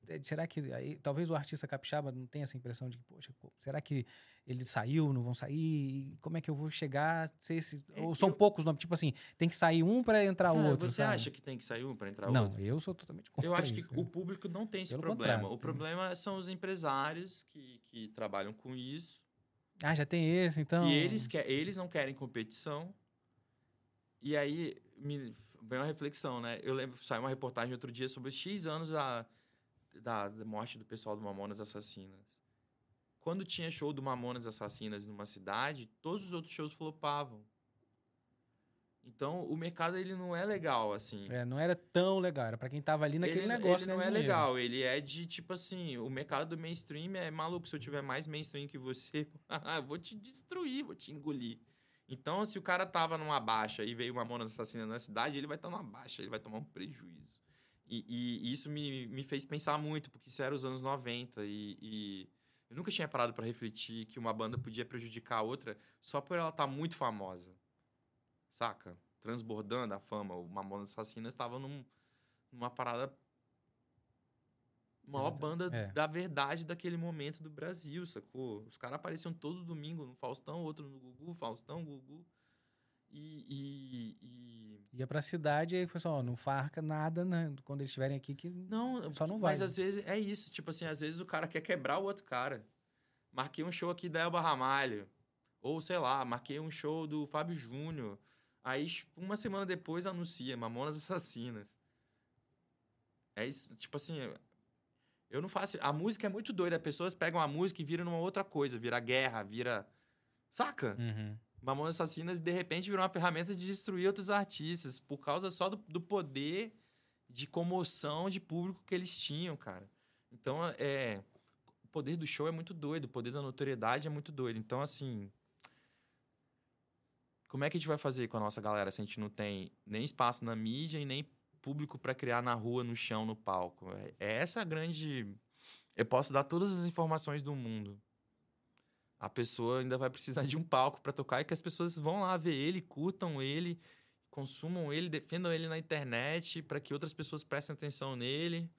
É, Será que aí, talvez o artista capixaba não tenha essa impressão de que, poxa, será que ele saiu, não vão sair? Como é que eu vou chegar a ser esse... É, Ou são eu- pouco os nomes, tipo assim, tem que sair um para entrar Cara, outro, você sabe? acha que tem que sair um pra entrar Não, outro? eu sou totalmente contra Eu acho que isso, o né? público não tem esse Pelo problema. contrário, o tem- problema são os empresários que, que trabalham com isso. Ah, já tem esse, então... E eles, que, eles não querem competição. E aí me vem uma reflexão, né? Eu lembro, saiu uma reportagem outro dia sobre X anos da, da, da morte do pessoal do Mamonas Assassinas. Quando tinha show do Mamonas Assassinas numa cidade, todos os outros shows flopavam. Então, o mercado ele não é legal, assim. É, não era tão legal, era pra quem tava ali naquele ele, negócio, ele não ganhando é dinheiro. legal, ele é de tipo assim, o mercado do mainstream é maluco, se eu tiver mais mainstream que você, eu vou te destruir, vou te engolir. Então, se o cara tava numa baixa e veio uma mona assassina na cidade, ele vai estar numa baixa, ele vai tomar um prejuízo. E, e isso me, me fez pensar muito, porque isso era os anos 90 e, e eu nunca tinha parado para refletir que uma banda podia prejudicar a outra só por ela estar muito famosa. Saca? Transbordando a fama. O Mamonas Assassinas estava num, numa parada. Maior Exato. banda É. da verdade daquele momento do Brasil, sacou? Os caras apareciam todo domingo no Faustão, outro no Gugu, Faustão, Gugu. E. e, e- Ia pra cidade e aí foi só, ó, não farca nada, né? Quando eles estiverem aqui que... Não, Só não vai, Mas né? às vezes é isso. Tipo assim, às vezes o cara quer quebrar o outro cara. Marquei um show aqui da Elba Ramalho. Ou, sei lá, marquei um show do Fábio Júnior. Aí, uma semana depois, anuncia Mamonas Assassinas. É isso, tipo assim, eu não faço... A música é muito doida. As pessoas pegam a música e viram numa outra coisa. Vira guerra, vira... Saca? Uhum. Mamonas Assassinas, de repente, virou uma ferramenta de destruir outros artistas. Por causa só do, do poder de comoção de público que eles tinham, cara. Então, é... O poder do show é muito doido. O poder da notoriedade é muito doido. Então, assim... Como é que a gente vai fazer com a nossa galera se a gente não tem nem espaço na mídia e nem público para criar na rua, no chão, no palco? É é essa a grande. Eu posso dar todas as informações do mundo. A pessoa ainda vai precisar de um palco para tocar e que as pessoas vão lá ver ele, curtam ele, consumam ele, defendam ele na internet para que outras pessoas prestem atenção nele.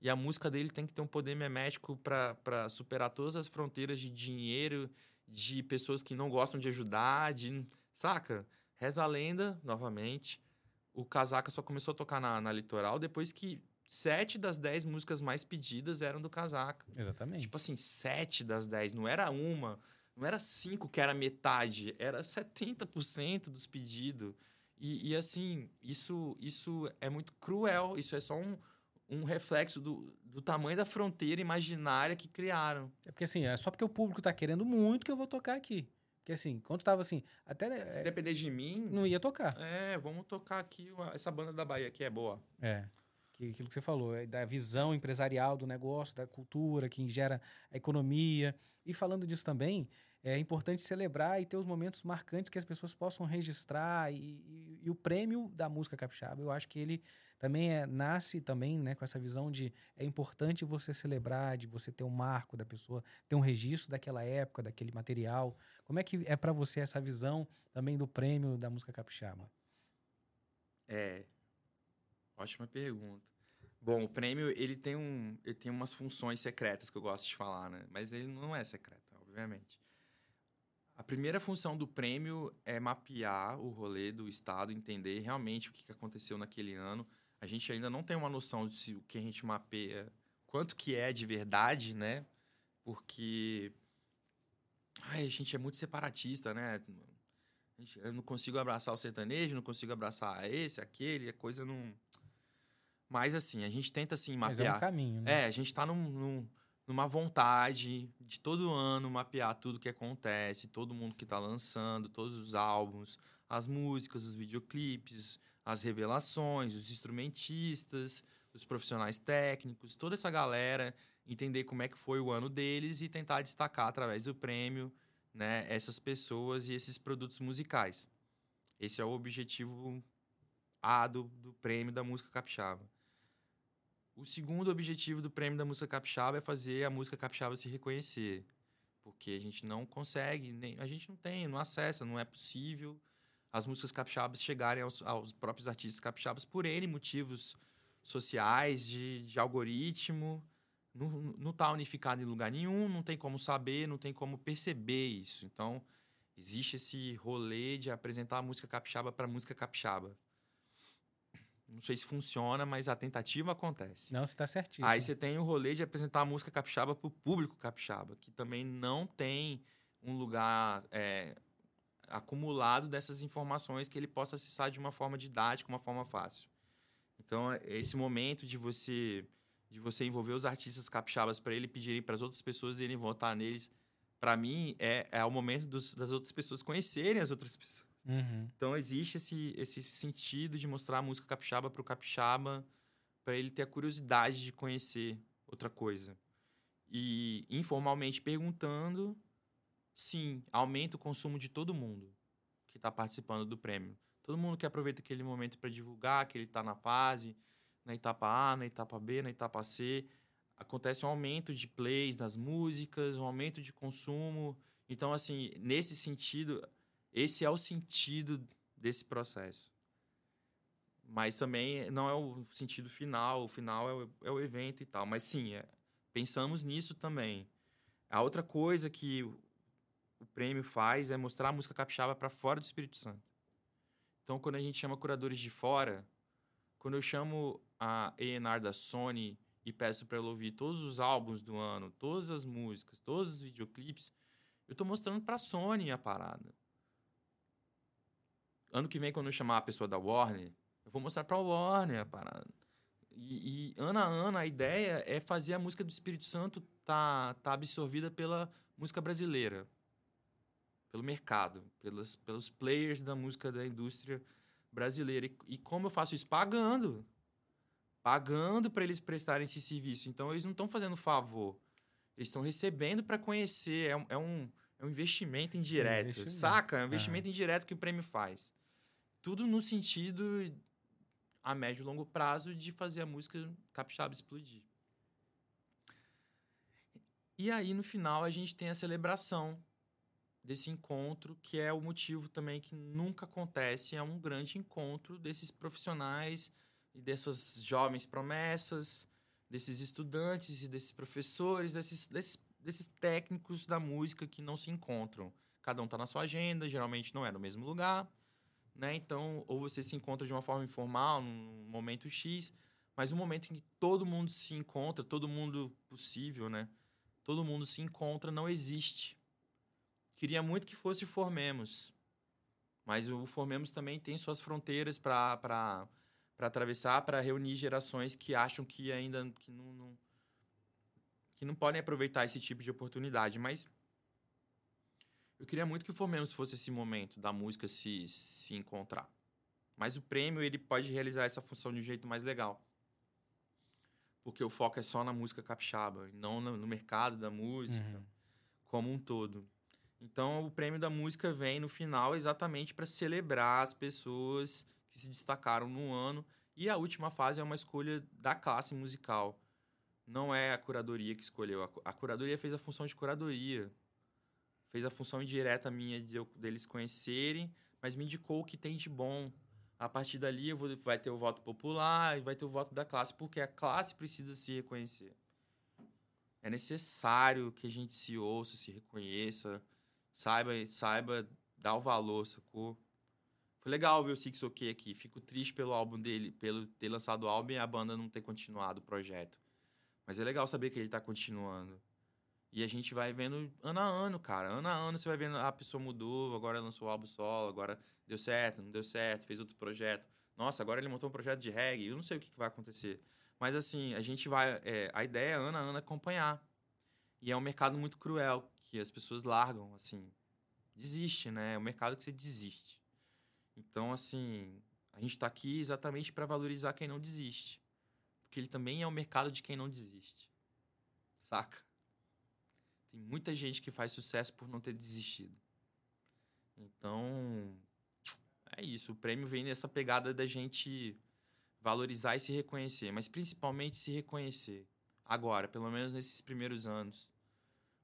E a música dele tem que ter um poder memético para superar todas as fronteiras de dinheiro, de pessoas que não gostam de ajudar, de. Saca? Reza a lenda, novamente. O Casaca só começou a tocar na, na Litoral depois que sete das dez músicas mais pedidas eram do Casaca. Exatamente. Tipo assim, sete das dez. Não era uma, não era cinco que era metade. Era 70% dos pedidos. E, e assim, isso, isso é muito cruel. Isso é só um, um reflexo do, do tamanho da fronteira imaginária que criaram. É porque assim, é só porque o público tá querendo muito que eu vou tocar aqui. Porque assim, quando tava assim, até Se é, depender de mim, não ia tocar. é, vamos tocar aqui essa banda da Bahia que é boa. É. Que, aquilo que você falou, é da visão empresarial do negócio, da cultura, que gera a economia. E falando disso também, é importante celebrar e ter os momentos marcantes que as pessoas possam registrar. E, e- e o prêmio da música capixaba, eu acho que ele também é, nasce também né, com essa visão de é importante você celebrar, de você ter um marco da pessoa, ter um registro daquela época, daquele material. Como é que é para você essa visão também do prêmio da música capixaba? É. Ótima pergunta. Bom, o prêmio, ele tem, um, ele tem umas funções secretas que eu gosto de falar, né? Mas ele não é secreto, obviamente. A primeira função do prêmio é mapear o rolê do Estado, entender realmente o que aconteceu naquele ano. A gente ainda não tem uma noção de se o que a gente mapeia, quanto que é de verdade, né? Porque Ai, a gente é muito separatista, né? Eu não consigo abraçar o sertanejo, não consigo abraçar esse, aquele, a coisa não. Mas assim, a gente tenta assim Mas é mapear. um caminho, né? É, a gente tá num, num- numa vontade de todo ano mapear tudo que acontece, todo mundo que tá lançando, todos os álbuns, as músicas, os videoclipes, as revelações, os instrumentistas, os profissionais técnicos, toda essa galera, entender como é que foi o ano deles e tentar destacar através do prêmio, né, essas pessoas e esses produtos musicais. Esse é o objetivo A do, do prêmio da música capixaba. O segundo objetivo do prêmio da música capixaba é fazer a música capixaba se reconhecer. Porque a gente não consegue, nem, a gente não tem, não acessa, não é possível as músicas capixabas chegarem aos, aos próprios artistas capixabas por N motivos sociais, de, de algoritmo. Não, está unificado em lugar nenhum, não tem como saber, não tem como perceber isso. Então, existe esse rolê de apresentar a música capixaba para música capixaba. Não sei se funciona, mas a tentativa acontece. Não, você tá certíssimo. Aí você tem o rolê de apresentar a música capixaba para o público capixaba, que também não tem um lugar é, acumulado dessas informações que ele possa acessar de uma forma didática, uma forma fácil. Então, é esse momento de você de você envolver os artistas capixabas para ele pedirem para as outras pessoas irem votar neles, para mim é, é o momento dos- das outras pessoas conhecerem as outras pessoas. Uhum. Então existe esse, esse sentido de mostrar a música capixaba para o capixaba, para ele ter a curiosidade de conhecer outra coisa. E informalmente perguntando, sim, aumenta o consumo de todo mundo que está participando do prêmio. Todo mundo que aproveita aquele momento para divulgar que ele está na fase, na etapa A, na etapa B, na etapa C. Acontece um aumento de plays das músicas, um aumento de consumo. Então, assim, nesse sentido, esse é o sentido desse processo. Mas também não é o sentido final, o final é o, é o evento e tal. Mas sim, é- pensamos nisso também. A outra coisa que o, prêmio faz é mostrar a música capixaba para fora do Espírito Santo. Então, quando a gente chama curadores de fora, quando eu chamo a A&R da Sony e peço para ela ouvir todos os álbuns do ano, todas as músicas, todos os videoclipes, eu estou mostrando para a Sony a parada. Ano que vem, quando eu chamar a pessoa da Warner, eu vou mostrar pra Warner a parada. E, e ano a ano, a ideia é fazer a música do Espírito Santo tá, tá absorvida pela música brasileira. Pelo mercado, pelas, pelos players da música da indústria brasileira. E, e como eu faço isso? Pagando. Pagando para eles prestarem esse serviço. Então, eles não estão fazendo favor. Eles estão recebendo para conhecer. É um, é, um, é um investimento indireto. investimento. Saca? É um investimento indireto que o prêmio faz. Tudo no sentido, a médio e longo prazo, de fazer a música capixaba explodir. E aí, no final, a gente tem a celebração desse encontro, que é o motivo também que nunca acontece. É um grande encontro desses profissionais e dessas jovens promessas, desses estudantes e desses professores, desses, desses, desses técnicos da música que não se encontram. Cada um está na sua agenda, geralmente não é no mesmo lugar, né? Então, ou você se encontra de uma forma informal, num momento X, mas um momento em que todo mundo se encontra, todo mundo possível, né? Todo mundo se encontra, não existe. Queria muito que fosse Formemos, mas o Formemos também tem suas fronteiras para para atravessar, para reunir gerações que acham que ainda que não, não, que não podem aproveitar esse tipo de oportunidade. Mas eu queria muito que o Formemos fosse esse momento da música se, se encontrar. Mas o prêmio ele pode realizar essa função de um jeito mais legal. Porque o foco é só na música capixaba, não no, mercado da música Uhum. como um todo. Então, o prêmio da música vem no final exatamente para celebrar as pessoas que se destacaram no ano. E a última fase é uma escolha da classe musical. Não é a curadoria que escolheu. A curadoria fez a função de curadoria. Fez a função indireta minha de eu- deles conhecerem, mas me indicou o que tem de bom. A partir dali, vou, vai ter o voto popular e vai ter o voto da classe, porque a classe precisa se reconhecer. É necessário que a gente se ouça, se reconheça, saiba, saiba dar o valor, sacou? Foi legal ver o Six OK aqui. Fico triste pelo álbum dele, pelo ter lançado o álbum e a banda não ter continuado o projeto. Mas é legal saber que ele tá continuando. E a gente vai vendo ano a ano, cara. Ano a ano você vai vendo, ah, a pessoa mudou, agora lançou o álbum solo, agora deu certo, não deu certo, fez outro projeto. Nossa, agora ele montou um projeto de reggae, eu não sei o que, que vai acontecer. Mas assim, a gente vai. É, a ideia é ano a ano acompanhar. E é um mercado muito cruel, que as pessoas largam, assim. Desiste, né? É um mercado que você desiste. Então, assim, a gente está aqui exatamente para valorizar quem não desiste. Porque ele também é um mercado de quem não desiste. Saca? Tem muita gente que faz sucesso por não ter desistido. Então, é isso. O prêmio vem nessa pegada da gente valorizar e se reconhecer, mas principalmente se reconhecer. Agora, pelo menos nesses primeiros anos.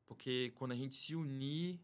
Porque quando a gente se unir,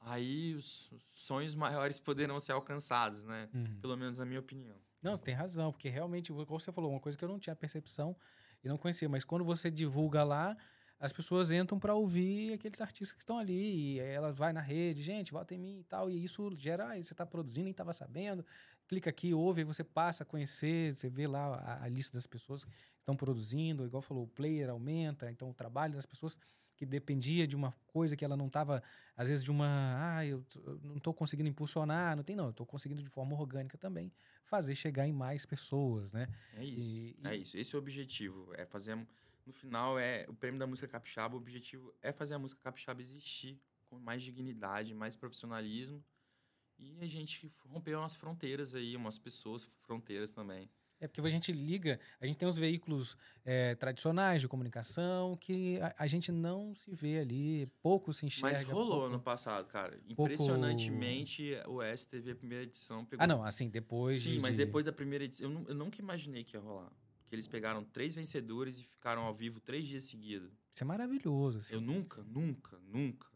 aí os sonhos maiores poderão ser alcançados, né? Uhum. Pelo menos na minha opinião. Não, você tem razão, porque realmente, como você falou, uma coisa que eu não tinha percepção e não conhecia, mas quando você divulga lá, as pessoas entram para ouvir aqueles artistas que estão ali, e ela vai na rede, gente, vota em mim e tal, e isso gera, ah, você está produzindo, nem estava sabendo, clica aqui, ouve, aí você passa a conhecer, você vê lá a, a, lista das pessoas que estão produzindo, igual falou, o player aumenta, então o trabalho das pessoas que dependia de uma coisa que ela não estava, às vezes de uma, ah, eu, eu não estou conseguindo impulsionar, não tem não, eu estou conseguindo de forma orgânica também fazer chegar em mais pessoas, né? É isso, e, é e... isso, esse é o objetivo, é fazer no final, é o prêmio da música capixaba, o objetivo é fazer a música capixaba existir com mais dignidade, mais profissionalismo. E a gente rompeu umas fronteiras aí, umas pessoas fronteiras também. É porque a gente liga, a gente tem os veículos é, tradicionais de comunicação que a, a, gente não se vê ali, pouco se enxerga. Mas rolou pouco, no passado, cara. Pouco... Impressionantemente, o STV, a primeira edição, pegou... Ah, não, assim, depois Sim, de... mas depois da primeira edição, eu, eu nunca imaginei que ia rolar que eles pegaram três vencedores e ficaram ao vivo três dias seguidos. Isso é maravilhoso. Assim. Eu nunca, nunca, nunca.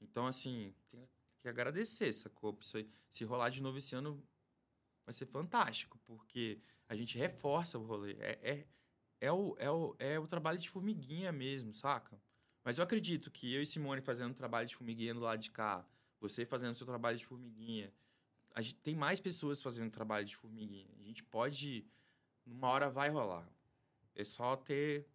Então, assim, tem que agradecer, sacou? Isso aí, se rolar de novo esse ano, vai ser fantástico, porque a gente reforça o rolê. É, é, é, o, é, o, é o trabalho de formiguinha mesmo, saca? Mas eu acredito que eu e Simone fazendo trabalho de formiguinha do lado de cá, você fazendo seu trabalho de formiguinha, a gente tem mais pessoas fazendo trabalho de formiguinha. A gente pode uma hora vai rolar. É só ter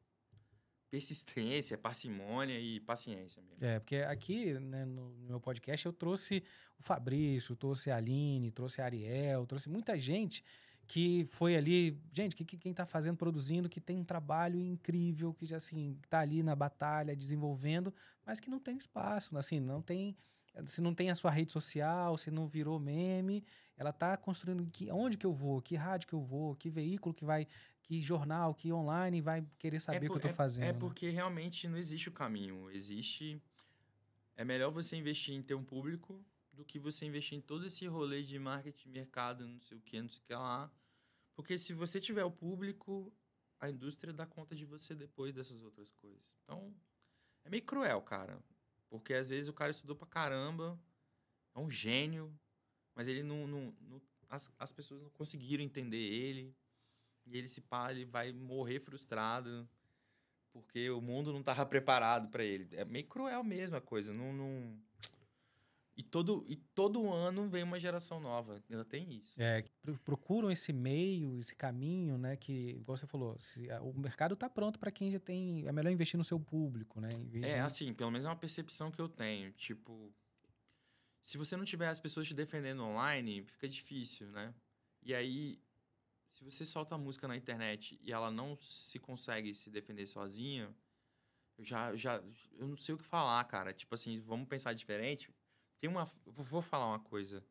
persistência, parcimônia e paciência mesmo. É, porque aqui né, no, meu podcast eu trouxe o Fabrício, trouxe a Aline, trouxe a Ariel, trouxe muita gente que foi ali, gente, que, que quem está fazendo, produzindo, que tem um trabalho incrível, que já assim está ali na batalha, desenvolvendo, mas que não tem espaço, assim, não tem se não tem a sua rede social, se não virou meme, ela está construindo que, onde que eu vou, que rádio que eu vou, que veículo que vai, que jornal, que online vai querer saber é por, o que eu estou é, fazendo. É porque realmente não existe o caminho. Existe. É melhor você investir em ter um público do que você investir em todo esse rolê de marketing, mercado, não sei o que, não sei o que lá. Porque se você tiver o público, a indústria dá conta de você depois dessas outras coisas. Então, é meio cruel, cara. Porque às vezes o cara estudou pra caramba, é um gênio, mas ele não. não, não as, as pessoas não conseguiram entender ele. E ele se pá, ele vai morrer frustrado porque o mundo não estava preparado para ele. É meio cruel mesmo a coisa. Não, não... E, todo, e todo ano vem uma geração nova. Ela tem isso. É, procuram esse meio, esse caminho, né? Que, igual você falou, se, o mercado está pronto para quem já tem. É melhor investir no seu público, né? é, de... assim, pelo menos é uma percepção que eu tenho. Tipo, se você não tiver as pessoas te defendendo online, fica difícil, né? E aí, se você solta a música na internet e ela não se consegue se defender sozinha, eu já, já eu não sei o que falar, cara. Tipo assim, vamos pensar diferente. Tem uma, vou falar uma coisa.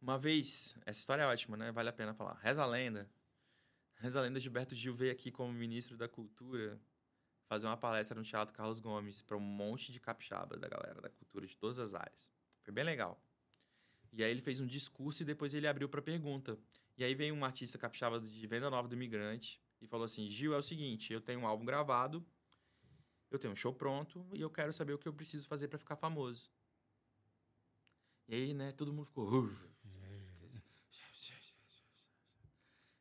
Uma vez, essa história é ótima, né? Vale a pena falar. Reza a lenda. Reza a lenda, Gilberto Gil veio aqui como ministro da Cultura fazer uma palestra no Teatro Carlos Gomes para um monte de capixaba da galera da cultura de todas as áreas. Foi bem legal. E aí ele fez um discurso e depois ele abriu para pergunta. E aí veio um artista capixaba de Venda Nova do Imigrante e falou assim: Gil, é o seguinte, eu tenho um álbum gravado, eu tenho um show pronto e eu quero saber o que eu preciso fazer para ficar famoso. E aí, né, todo mundo ficou.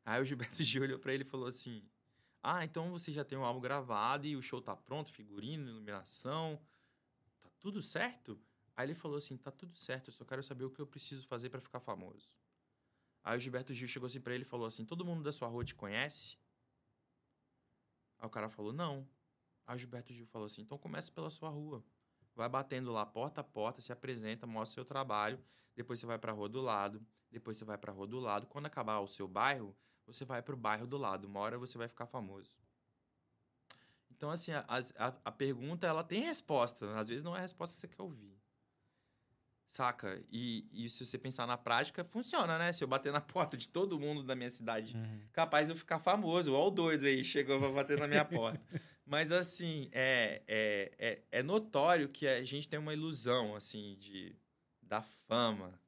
Aí o Gilberto Gil olhou pra ele e falou assim: Ah, então você já tem um álbum gravado e o show tá pronto, figurino, iluminação, tá tudo certo? Aí ele falou assim: tá tudo certo, eu só quero saber o que eu preciso fazer para ficar famoso. Aí o Gilberto Gil chegou assim pra ele e falou assim: todo mundo da sua rua te conhece? Aí o cara falou: não. Aí o Gilberto Gil falou assim: então começa pela sua rua. Vai batendo lá porta a porta, se apresenta, mostra seu trabalho. Depois você vai para a rua do lado. Depois você vai para a rua do lado. Quando acabar o seu bairro, você vai para o bairro do lado. Uma hora você vai ficar famoso. Então, assim, a, a, a pergunta ela tem resposta. Às vezes não é a resposta que você quer ouvir. Saca? E, e se você pensar na prática, funciona, né? Se eu bater na porta de todo mundo da minha cidade, uhum. capaz de eu ficar famoso. Olha o doido aí, chegou pra bater na minha porta. Mas, assim, é, é, é, é, notório que a gente tem uma ilusão, assim, de, da fama.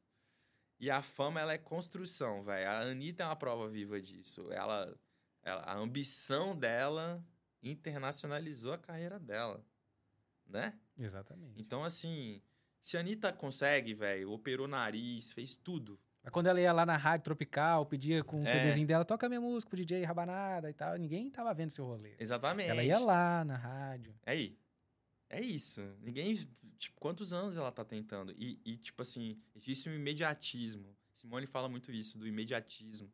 E a fama, ela é construção, velho. A Anitta é uma prova viva disso. Ela, ela, a ambição dela internacionalizou a carreira dela, né? Exatamente. Então, assim se a Anitta consegue, velho, operou nariz, fez tudo. Mas quando ela ia lá na rádio tropical, pedia com o é. CDzinho dela, toca minha música pro DJ Rabanada e tal, ninguém tava vendo seu rolê. Exatamente. Ela ia lá na rádio. É aí. É isso. Ninguém. Tipo, quantos anos ela tá tentando? E, e, tipo assim, existe um imediatismo. Simone fala muito isso, do imediatismo.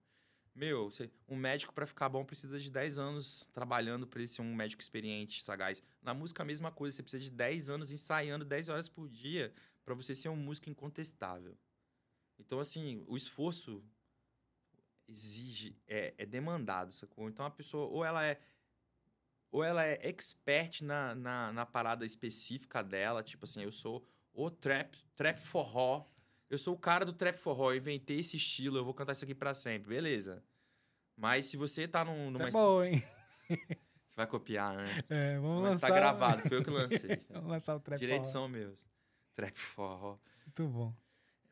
Meu, um médico para ficar bom precisa de 10 anos trabalhando para ele ser um médico experiente, sagaz. Na música a mesma coisa, você precisa de 10 anos ensaiando 10 horas por dia para você ser um músico incontestável. Então, assim, o esforço exige, é, é demandado, sacou? Então a pessoa, ou ela é ou ela é expert na, na, na, parada específica dela, tipo assim, eu sou o trap, trap forró, eu sou o cara do trap forró, eu inventei esse estilo, eu vou cantar isso aqui para sempre. Beleza. Mas se você tá num, numa... Isso é bom, hein? Você vai copiar, né? É, vamos Mas lançar... Tá gravado, foi eu que lancei. vamos lançar o trap Direitos forró. são meus. Trap forró. Muito bom.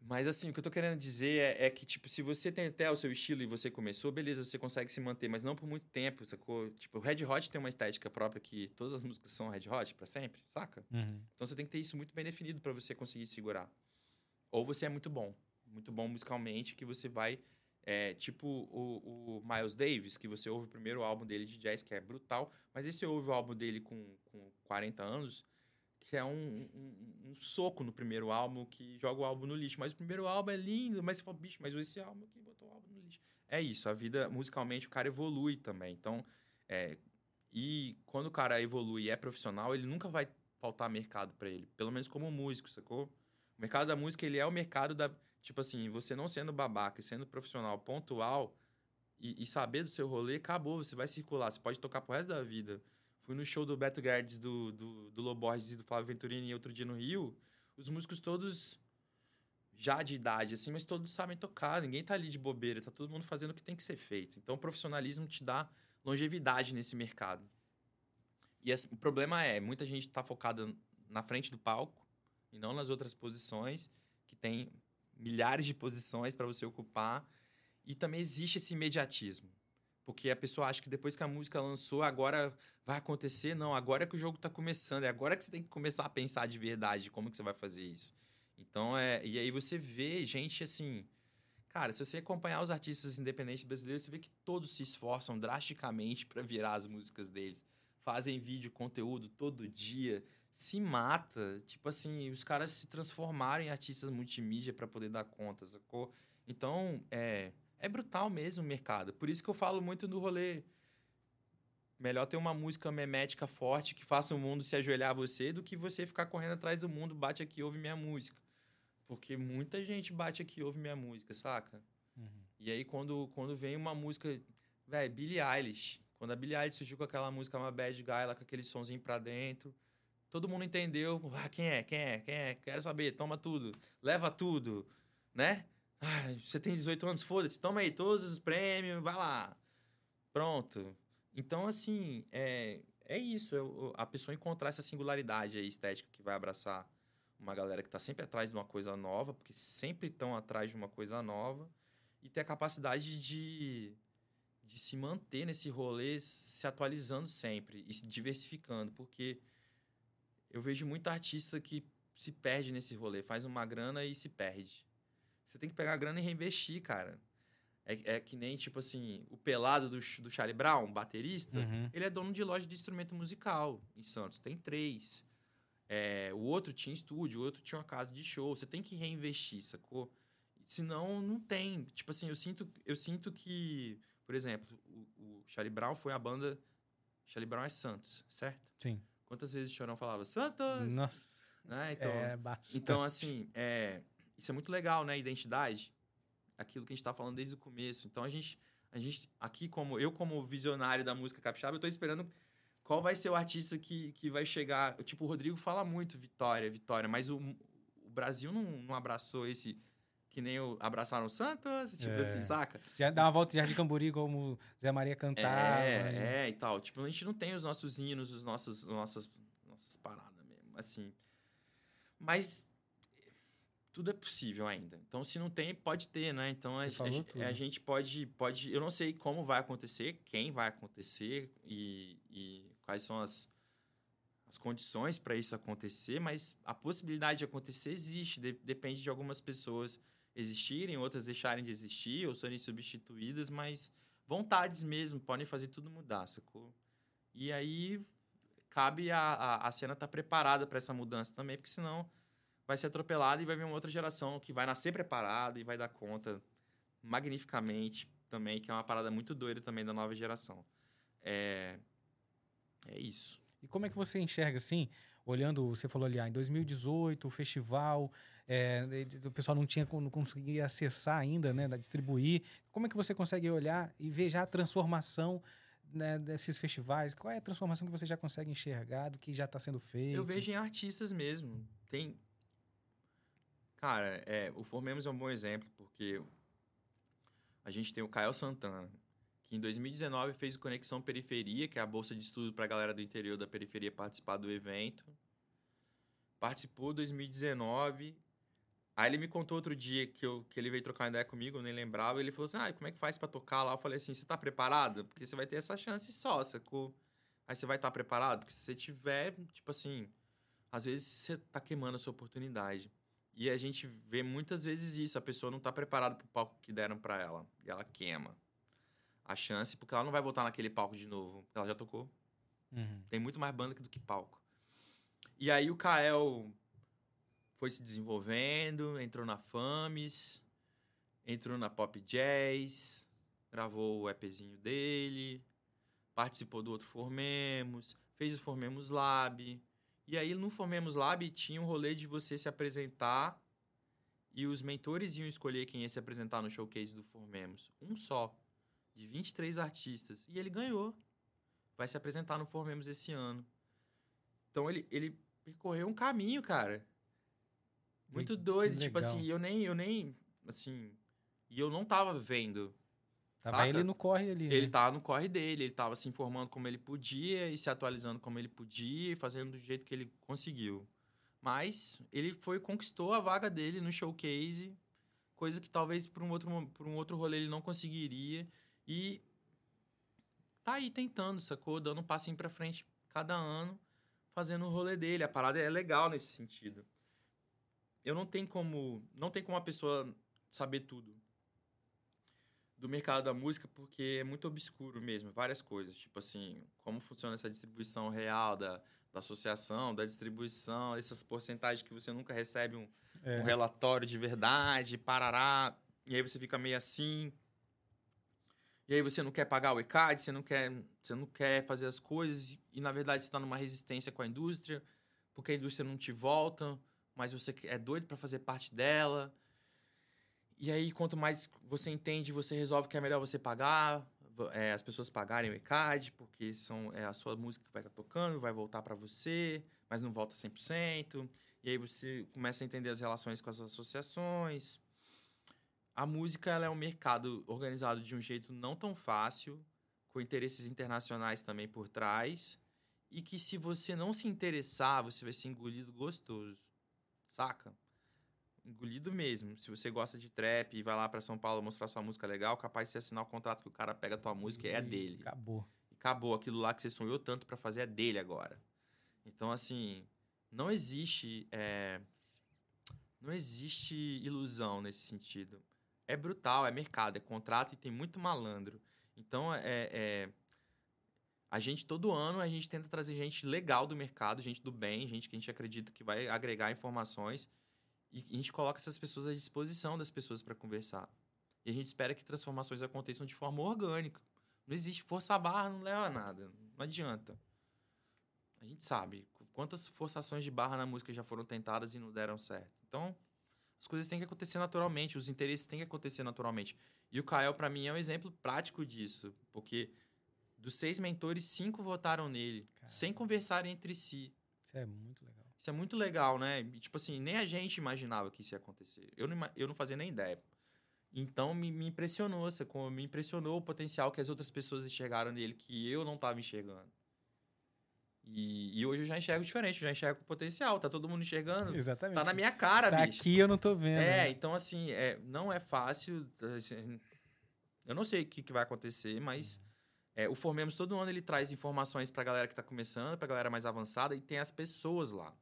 Mas assim, o que eu tô querendo dizer é, é, que, tipo, se você tem até o seu estilo e você começou, beleza, você consegue se manter, mas não por muito tempo, sacou? Tipo, o Red Hot tem uma estética própria que todas as músicas são Red Hot para sempre, saca? Uhum. Então você tem que ter isso muito bem definido para você conseguir segurar. Ou você é muito bom, muito bom musicalmente, que você vai. É, tipo o, o, Miles Davis, que você ouve o primeiro álbum dele de jazz, que é brutal, mas esse ouve o álbum dele com, com 40 anos, que é um, um, um, soco no primeiro álbum, que joga o álbum no lixo. Mas o primeiro álbum é lindo, mas você fala, bicho, mas esse álbum aqui botou o álbum no lixo. É isso, a vida, musicalmente, o cara evolui também. Então, é, e quando o cara evolui e é profissional, ele nunca vai faltar mercado para ele, pelo menos como músico, sacou? O mercado da música, ele é o mercado da. Tipo assim, você não sendo babaca e sendo profissional pontual e, e, saber do seu rolê, acabou. Você vai circular, você pode tocar pro resto da vida. Fui no show do Beto Guedes, do, do, do Loborges e do Flávio Venturini outro dia no Rio. Os músicos todos já de idade, assim, mas todos sabem tocar. Ninguém tá ali de bobeira, tá todo mundo fazendo o que tem que ser feito. Então, o profissionalismo te dá longevidade nesse mercado. E esse, o problema é, muita gente tá focada na frente do palco e não nas outras posições, que tem milhares de posições para você ocupar. E também existe esse imediatismo. Porque a pessoa acha que depois que a música lançou, agora vai acontecer. Não, agora é que o jogo está começando. É agora que você tem que começar a pensar de verdade como que você vai fazer isso. Então, é... E aí você vê gente assim... Cara, se você acompanhar os artistas independentes brasileiros, você vê que todos se esforçam drasticamente para virar as músicas deles. Fazem vídeo, conteúdo todo dia, se mata. Tipo assim, os caras se transformaram em artistas multimídia para poder dar conta, sacou? Então, é, é brutal mesmo o mercado. Por isso que eu falo muito do rolê. Melhor ter uma música memética forte que faça o mundo se ajoelhar a você do que você ficar correndo atrás do mundo, bate aqui, ouve minha música. Porque muita gente bate aqui, ouve minha música, saca? Uhum. E aí, quando, quando vem uma música. Véi, Billie Eilish. Quando a Billie Eilish surgiu com aquela música uma bad guy, com aquele sonzinho pra dentro. Todo mundo entendeu. Ah, quem é? Quem é? Quem é? Quero saber. Toma tudo. Leva tudo. Né? Ah, você tem 18 anos, foda-se. Toma aí todos os prêmios. Vai lá. Pronto. Então, assim, é, é isso. É a pessoa encontrar essa singularidade aí estética que vai abraçar uma galera que está sempre atrás de uma coisa nova, porque sempre estão atrás de uma coisa nova, e ter a capacidade de, de se manter nesse rolê, se atualizando sempre e se diversificando, porque eu vejo muito artista que se perde nesse rolê, faz uma grana e se perde. Você tem que pegar a grana e reinvestir, cara. É, é que nem, tipo assim, o pelado do, do Charlie Brown, baterista, uhum. ele é dono de loja de instrumento musical em Santos. Tem três. É, o outro tinha estúdio, o outro tinha uma casa de show. Você tem que reinvestir, sacou? Senão, não tem. Tipo assim, eu sinto, eu sinto que, por exemplo, o, o Charlie Brown foi a banda Charlie Brown é Santos, certo? Sim. Quantas vezes o Chorão falava Santos? Nossa. Né? Então, é bastante. então, assim, é, isso é muito legal, né? Identidade. Aquilo que a gente tá falando desde o começo. Então, a gente, a gente aqui, como eu, como visionário da música capixaba, eu tô esperando qual vai ser o artista que, que vai chegar. Tipo, o Rodrigo fala muito Vitória, Vitória, mas o, o Brasil não, não abraçou esse. Que nem o abraçaram o Santos, tipo É. assim, saca? Já dá uma volta de Jardim Camburi como Zé Maria cantava. né? É, é, e tal. Tipo, a gente não tem os nossos hinos, os nossos, nossas, nossas paradas mesmo, assim. Mas tudo é possível ainda. Então, se não tem, pode ter, né? Então, a, a- a gente pode, pode... Eu não sei como vai acontecer, quem vai acontecer e, e quais são as, as condições para isso acontecer, mas a possibilidade de acontecer existe. de- depende de algumas pessoas existirem, outras deixarem de existir ou serem substituídas, mas vontades mesmo podem fazer tudo mudar, sacou? E aí cabe a, a, a cena estar preparada para essa mudança também, porque senão vai ser atropelada e vai vir uma outra geração que vai nascer preparada e vai dar conta magnificamente também, que é uma parada muito doida também da nova geração. É, é isso. E como é que você enxerga, assim, olhando, você falou ali, ah, em 2018, o festival, é, o pessoal não tinha, não conseguia acessar ainda, né, da distribuir. Como é que você consegue olhar e ver já a transformação né, desses festivais? Qual é a transformação que você já consegue enxergar do que já está sendo feito? Eu vejo em artistas mesmo. Tem. Cara, é, o Formemos é um bom exemplo, porque a gente tem o Caio Santana, que em 2019 fez o Conexão Periferia, que é a bolsa de estudo para a galera do interior da periferia participar do evento. Participou em 2019. Aí ele me contou outro dia que, eu, que ele veio trocar uma ideia comigo, eu nem lembrava. Ele falou assim: ah, como é que faz para tocar lá? Eu falei assim: você tá preparado? Porque você vai ter essa chance só, sacou? Aí você vai estar preparado? Porque se você tiver, tipo assim, às vezes você tá queimando a sua oportunidade. E a gente vê muitas vezes isso, a pessoa não tá preparada pro palco que deram para ela. E ela queima a chance, porque ela não vai voltar naquele palco de novo. Ela já tocou. Uhum. Tem muito mais banda do que palco. E aí o Kael foi se desenvolvendo, entrou na Fames, entrou na Pop Jazz, gravou o EPzinho dele, participou do outro Formemos, fez o Formemos Lab. E aí no Formemos Lab tinha um rolê de você se apresentar e os mentores iam escolher quem ia se apresentar no showcase do Formemos. Um só, de 23 artistas. E ele ganhou vai se apresentar no Formemos esse ano. Então ele, ele percorreu um caminho, cara. Muito doido. Tipo assim, eu nem, eu nem, assim, e eu não tava vendo. Tava saca? ele no corre ali. Ele né? tava no corre dele, ele tava se informando como ele podia e se atualizando como ele podia e fazendo do jeito que ele conseguiu. Mas ele foi conquistou a vaga dele no showcase, coisa que talvez por um outro por um outro rolê ele não conseguiria e tá aí tentando, sacou? Dando um passinho pra frente cada ano, fazendo o rolê dele. A parada é legal nesse sentido. Eu não tenho como, não tem como a pessoa saber tudo do mercado da música porque é muito obscuro mesmo, várias coisas, tipo assim, como funciona essa distribuição real da, da associação, da distribuição, essas porcentagens que você nunca recebe um, É. um relatório de verdade, parará, e aí você fica meio assim. E aí você não quer pagar o ECAD, você não quer, você não quer fazer as coisas e, e, na verdade você está numa resistência com a indústria, porque a indústria não te volta, mas você é doido para fazer parte dela. E aí, quanto mais você entende, você resolve que é melhor você pagar, é, as pessoas pagarem o ECAD, porque são, é a sua música que vai estar tocando, vai voltar para você, mas não volta 100%. E aí você começa a entender as relações com as associações. A música ela é um mercado organizado de um jeito não tão fácil, com interesses internacionais também por trás, e que se você não se interessar, você vai ser engolido gostoso. Saca? Engolido mesmo. Se você gosta de trap e vai lá pra São Paulo mostrar sua música legal, capaz de você assinar o contrato que o cara pega a tua música e é dele. Acabou. E acabou. Aquilo lá que você sonhou tanto pra fazer é dele agora. Então, assim, não existe. é, Não existe ilusão nesse sentido. É brutal, é mercado, é contrato e tem muito malandro. Então, é, é- a gente, todo ano, a gente tenta trazer gente legal do mercado, gente do bem, gente que a gente acredita que vai agregar informações. E a gente coloca essas pessoas à disposição das pessoas para conversar. E a gente espera que transformações aconteçam de forma orgânica. Não existe força barra, não leva a nada. Não adianta. A gente sabe quantas forçações de barra na música já foram tentadas e não deram certo. Então, as coisas têm que acontecer naturalmente, os interesses têm que acontecer naturalmente. E o Kael, para mim, é um exemplo prático disso, porque dos seis mentores, cinco votaram nele, Caramba. sem conversarem entre si. Isso é muito legal. Isso é muito legal, né? E, tipo assim, nem a gente imaginava que isso ia acontecer. Eu não, eu não fazia nem ideia. Então, me, me impressionou, como me impressionou o potencial que as outras pessoas enxergaram nele, que eu não estava enxergando. E, e, hoje eu já enxergo diferente, eu já enxergo com potencial, tá todo mundo enxergando. Exatamente. Tá na minha cara, tá bicho. aqui eu não tô vendo. É, né? então assim, é, não é fácil. Assim, eu não sei o que, que vai acontecer, mas uhum. É, o Formemos todo ano ele traz informações pra galera que tá começando, pra galera mais avançada, e tem as pessoas lá.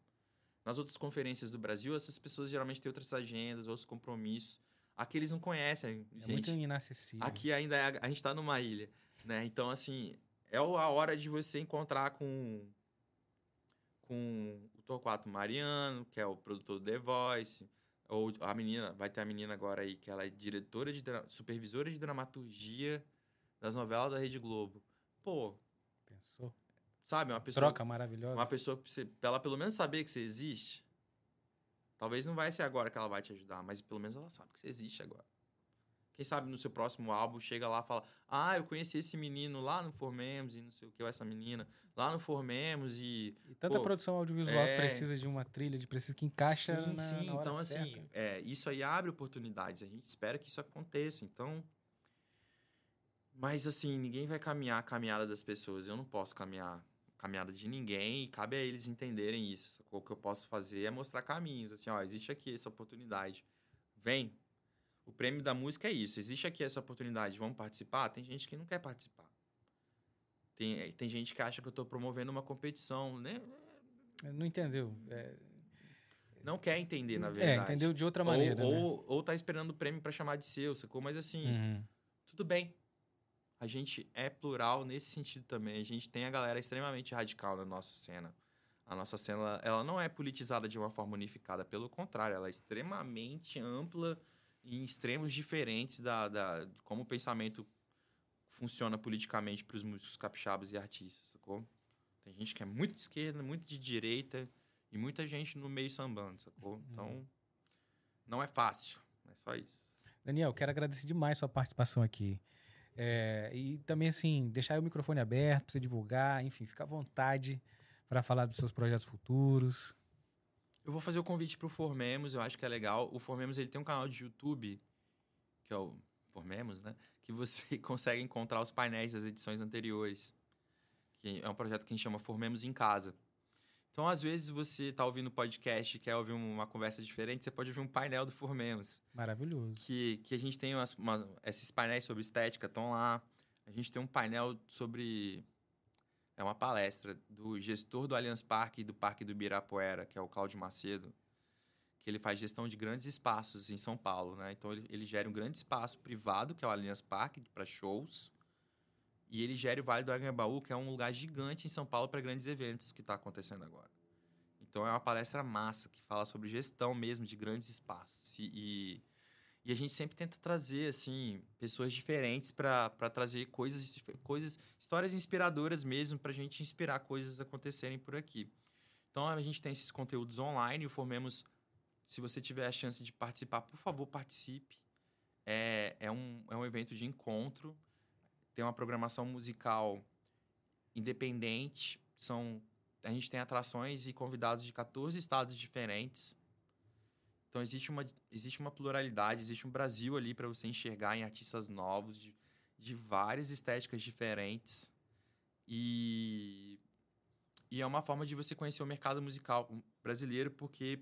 Nas outras conferências do Brasil, essas pessoas geralmente têm outras agendas, outros compromissos. Aqui eles não conhecem. É gente, muito inacessível. Aqui ainda é, a gente tá numa ilha, né? Então, assim, é a hora de você encontrar com com o Torquato Mariano, que é o produtor do The Voice, ou a menina, vai ter a menina agora aí, que ela é diretora de supervisora de dramaturgia das novelas da Rede Globo. Pô, pensou? Sabe, uma pessoa troca maravilhosa. Uma pessoa pra ela pelo menos saber que você existe. Talvez não vai ser agora que ela vai te ajudar, mas pelo menos ela sabe que você existe agora. Quem sabe no seu próximo álbum chega lá e fala: Ah, eu conheci esse menino lá no Formemos e não sei o que, ou essa menina lá no Formemos e. E tanta pô, produção audiovisual é... precisa de uma trilha, de precisa que encaixa. Sim, na, sim. Na então, certa. assim, é, isso aí abre oportunidades. A gente espera que isso aconteça. Então. Mas, assim, ninguém vai caminhar a caminhada das pessoas. Eu não posso caminhar a caminhada de ninguém e cabe a eles entenderem isso. O que eu posso fazer é mostrar caminhos. Assim, ó, existe aqui essa oportunidade. Vem, o prêmio da música é isso. Existe aqui essa oportunidade, vamos participar? Tem gente que não quer participar. Tem, eh, tem gente que acha que eu estou promovendo uma competição, né? Não entendeu. É... Não quer entender, na é, verdade. É, entendeu de outra maneira. Ou, né? ou, ou tá esperando o prêmio para chamar de seu, sacou? Mas assim, uhum. tudo bem. A gente é plural nesse sentido também. A gente tem a galera extremamente radical na nossa cena. A nossa cena, ela não é politizada de uma forma unificada, pelo contrário, ela é extremamente ampla em extremos diferentes da, da de como o pensamento funciona politicamente para os músicos capixabas e artistas, sacou? Tem gente que é muito de esquerda, muito de direita e muita gente no meio sambando, sacou? Uhum. Então, não é fácil, é só isso. Daniel, quero agradecer demais sua participação aqui. É, e também, assim, deixar o microfone aberto para você divulgar, enfim, fica à vontade para falar dos seus projetos futuros. Eu vou fazer o convite pro Formemos, eu acho que é legal. O Formemos ele tem um canal de YouTube, que é o Formemos, né? Que você consegue encontrar os painéis das edições anteriores. Que é um projeto que a gente chama Formemos em Casa. Então, às vezes, você está ouvindo podcast e quer ouvir uma conversa diferente, você pode ouvir um painel do Formemos. Maravilhoso. Que, que a gente tem umas, umas esses painéis sobre estética, estão lá. A gente tem um painel sobre é uma palestra do gestor do Allianz Parque e do Parque do Ibirapuera, que é o Cláudio Macedo, que ele faz gestão de grandes espaços em São Paulo, né? Então ele, ele gera um grande espaço privado, que é o Allianz Parque, para shows, e ele gera o Vale do Anhangabaú, que é um lugar gigante em São Paulo para grandes eventos que está acontecendo agora. Então é uma palestra massa que fala sobre gestão mesmo de grandes espaços e, e a gente sempre tenta trazer, assim, pessoas diferentes para trazer coisas, coisas, histórias inspiradoras mesmo, para a gente inspirar coisas acontecerem por aqui. Então, a gente tem esses conteúdos online, Formemos, se você tiver a chance de participar, por favor, participe. É, é, um, é um evento de encontro, tem uma programação musical independente, são, a gente tem atrações e convidados de 14 estados diferentes. Então existe uma, existe uma pluralidade, existe um Brasil ali para você enxergar em artistas novos, de, de várias estéticas diferentes. E, e é uma forma de você conhecer o mercado musical brasileiro, porque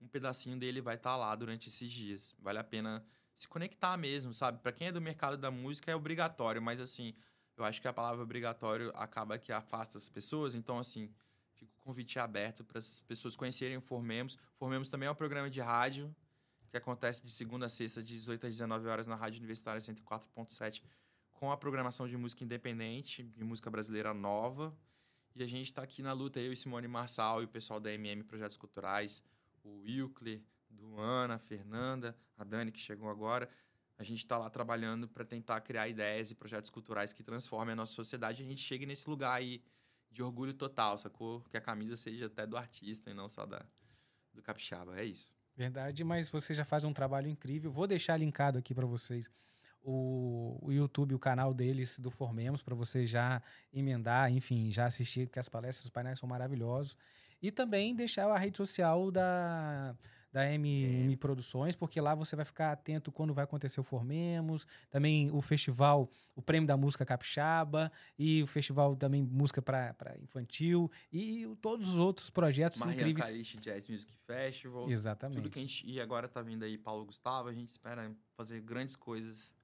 um pedacinho dele vai estar tá lá durante esses dias. Vale a pena se conectar mesmo, sabe? Para quem é do mercado da música é obrigatório, mas assim, eu acho que a palavra obrigatório acaba que afasta as pessoas, então assim, Fica o convite aberto para as pessoas conhecerem o Formemos. Formemos também é um programa de rádio que acontece de segunda a sexta, de 18 às 19 horas na Rádio Universitária 104.7, com a programação de música independente, de música brasileira nova. E a gente está aqui na luta, eu e Simone Marçal e o pessoal da MM Projetos Culturais, o Wilkler, Duana, a Fernanda, a Dani, que chegou agora, a gente está lá trabalhando para tentar criar ideias e projetos culturais que transformem a nossa sociedade e a gente chegue nesse lugar aí de orgulho total, sacou? Que a camisa seja até do artista e não só da, do capixaba. É isso. Verdade, mas você já faz um trabalho incrível. Vou deixar linkado aqui para vocês o, o YouTube, o canal deles do Formemos, para você já emendar, enfim, já assistir, porque as palestras, os painéis são maravilhosos. E também deixar a rede social da, da MM é. Produções, porque lá você vai ficar atento quando vai acontecer o Formemos, também o festival, o Prêmio da Música Capixaba, e o festival também Música para Infantil, e todos os outros projetos Marian incríveis. Cariche Jazz Music Festival. Exatamente. Tudo que a gente, e agora tá vindo aí Paulo Gustavo, a gente espera fazer grandes coisas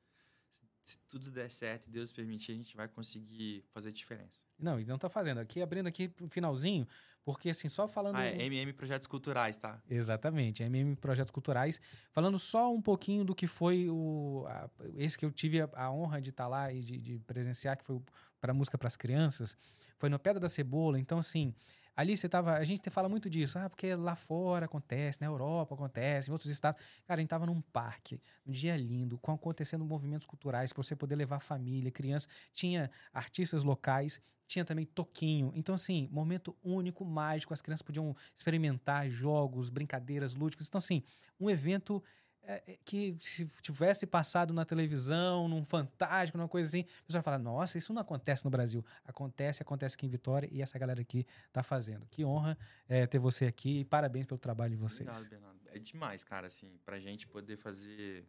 se tudo der certo e Deus permitir, a gente vai conseguir fazer diferença. Não, e não tá fazendo. Aqui, abrindo aqui pro finalzinho, porque assim, só falando... Ah, é MM Projetos Culturais, tá? Exatamente, MM Projetos Culturais. Falando só um pouquinho do que foi o... A, esse que eu tive a, a honra de estar tá lá e de, de presenciar, que foi para música para as crianças, foi no Pedra da Cebola. Então, assim, Ali você tava. A gente fala muito disso, ah, porque lá fora acontece, na Europa acontece, em outros estados. Cara, a gente tava num parque, um dia lindo, com acontecendo movimentos culturais, para você poder levar família, criança. Tinha artistas locais, tinha também toquinho. Então, assim, momento único, mágico, as crianças podiam experimentar jogos, brincadeiras lúdicas. Então, assim, um evento é, é, que se tivesse passado na televisão, num fantástico, numa coisa assim, você vai falar, nossa, isso não acontece no Brasil. Acontece, acontece aqui em Vitória e essa galera aqui tá fazendo. Que honra é, ter você aqui e parabéns pelo trabalho de vocês. Obrigado, Bernardo. É demais, cara, assim, pra gente poder fazer...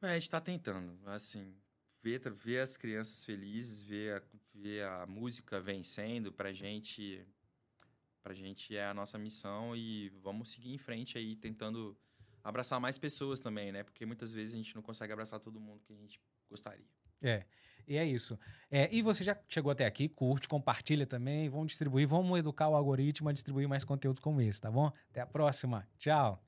É, a gente tá tentando, assim, ver, ver as crianças felizes, ver a, ver a música vencendo, pra gente... Pra gente é a nossa missão e vamos seguir em frente aí, tentando abraçar mais pessoas também, né? Porque muitas vezes a gente não consegue abraçar todo mundo que a gente gostaria. É, e é isso. É, e você já chegou até aqui, curte, compartilha também, vamos distribuir, vamos educar o algoritmo a distribuir mais conteúdos como esse, tá bom? Até a próxima. Tchau.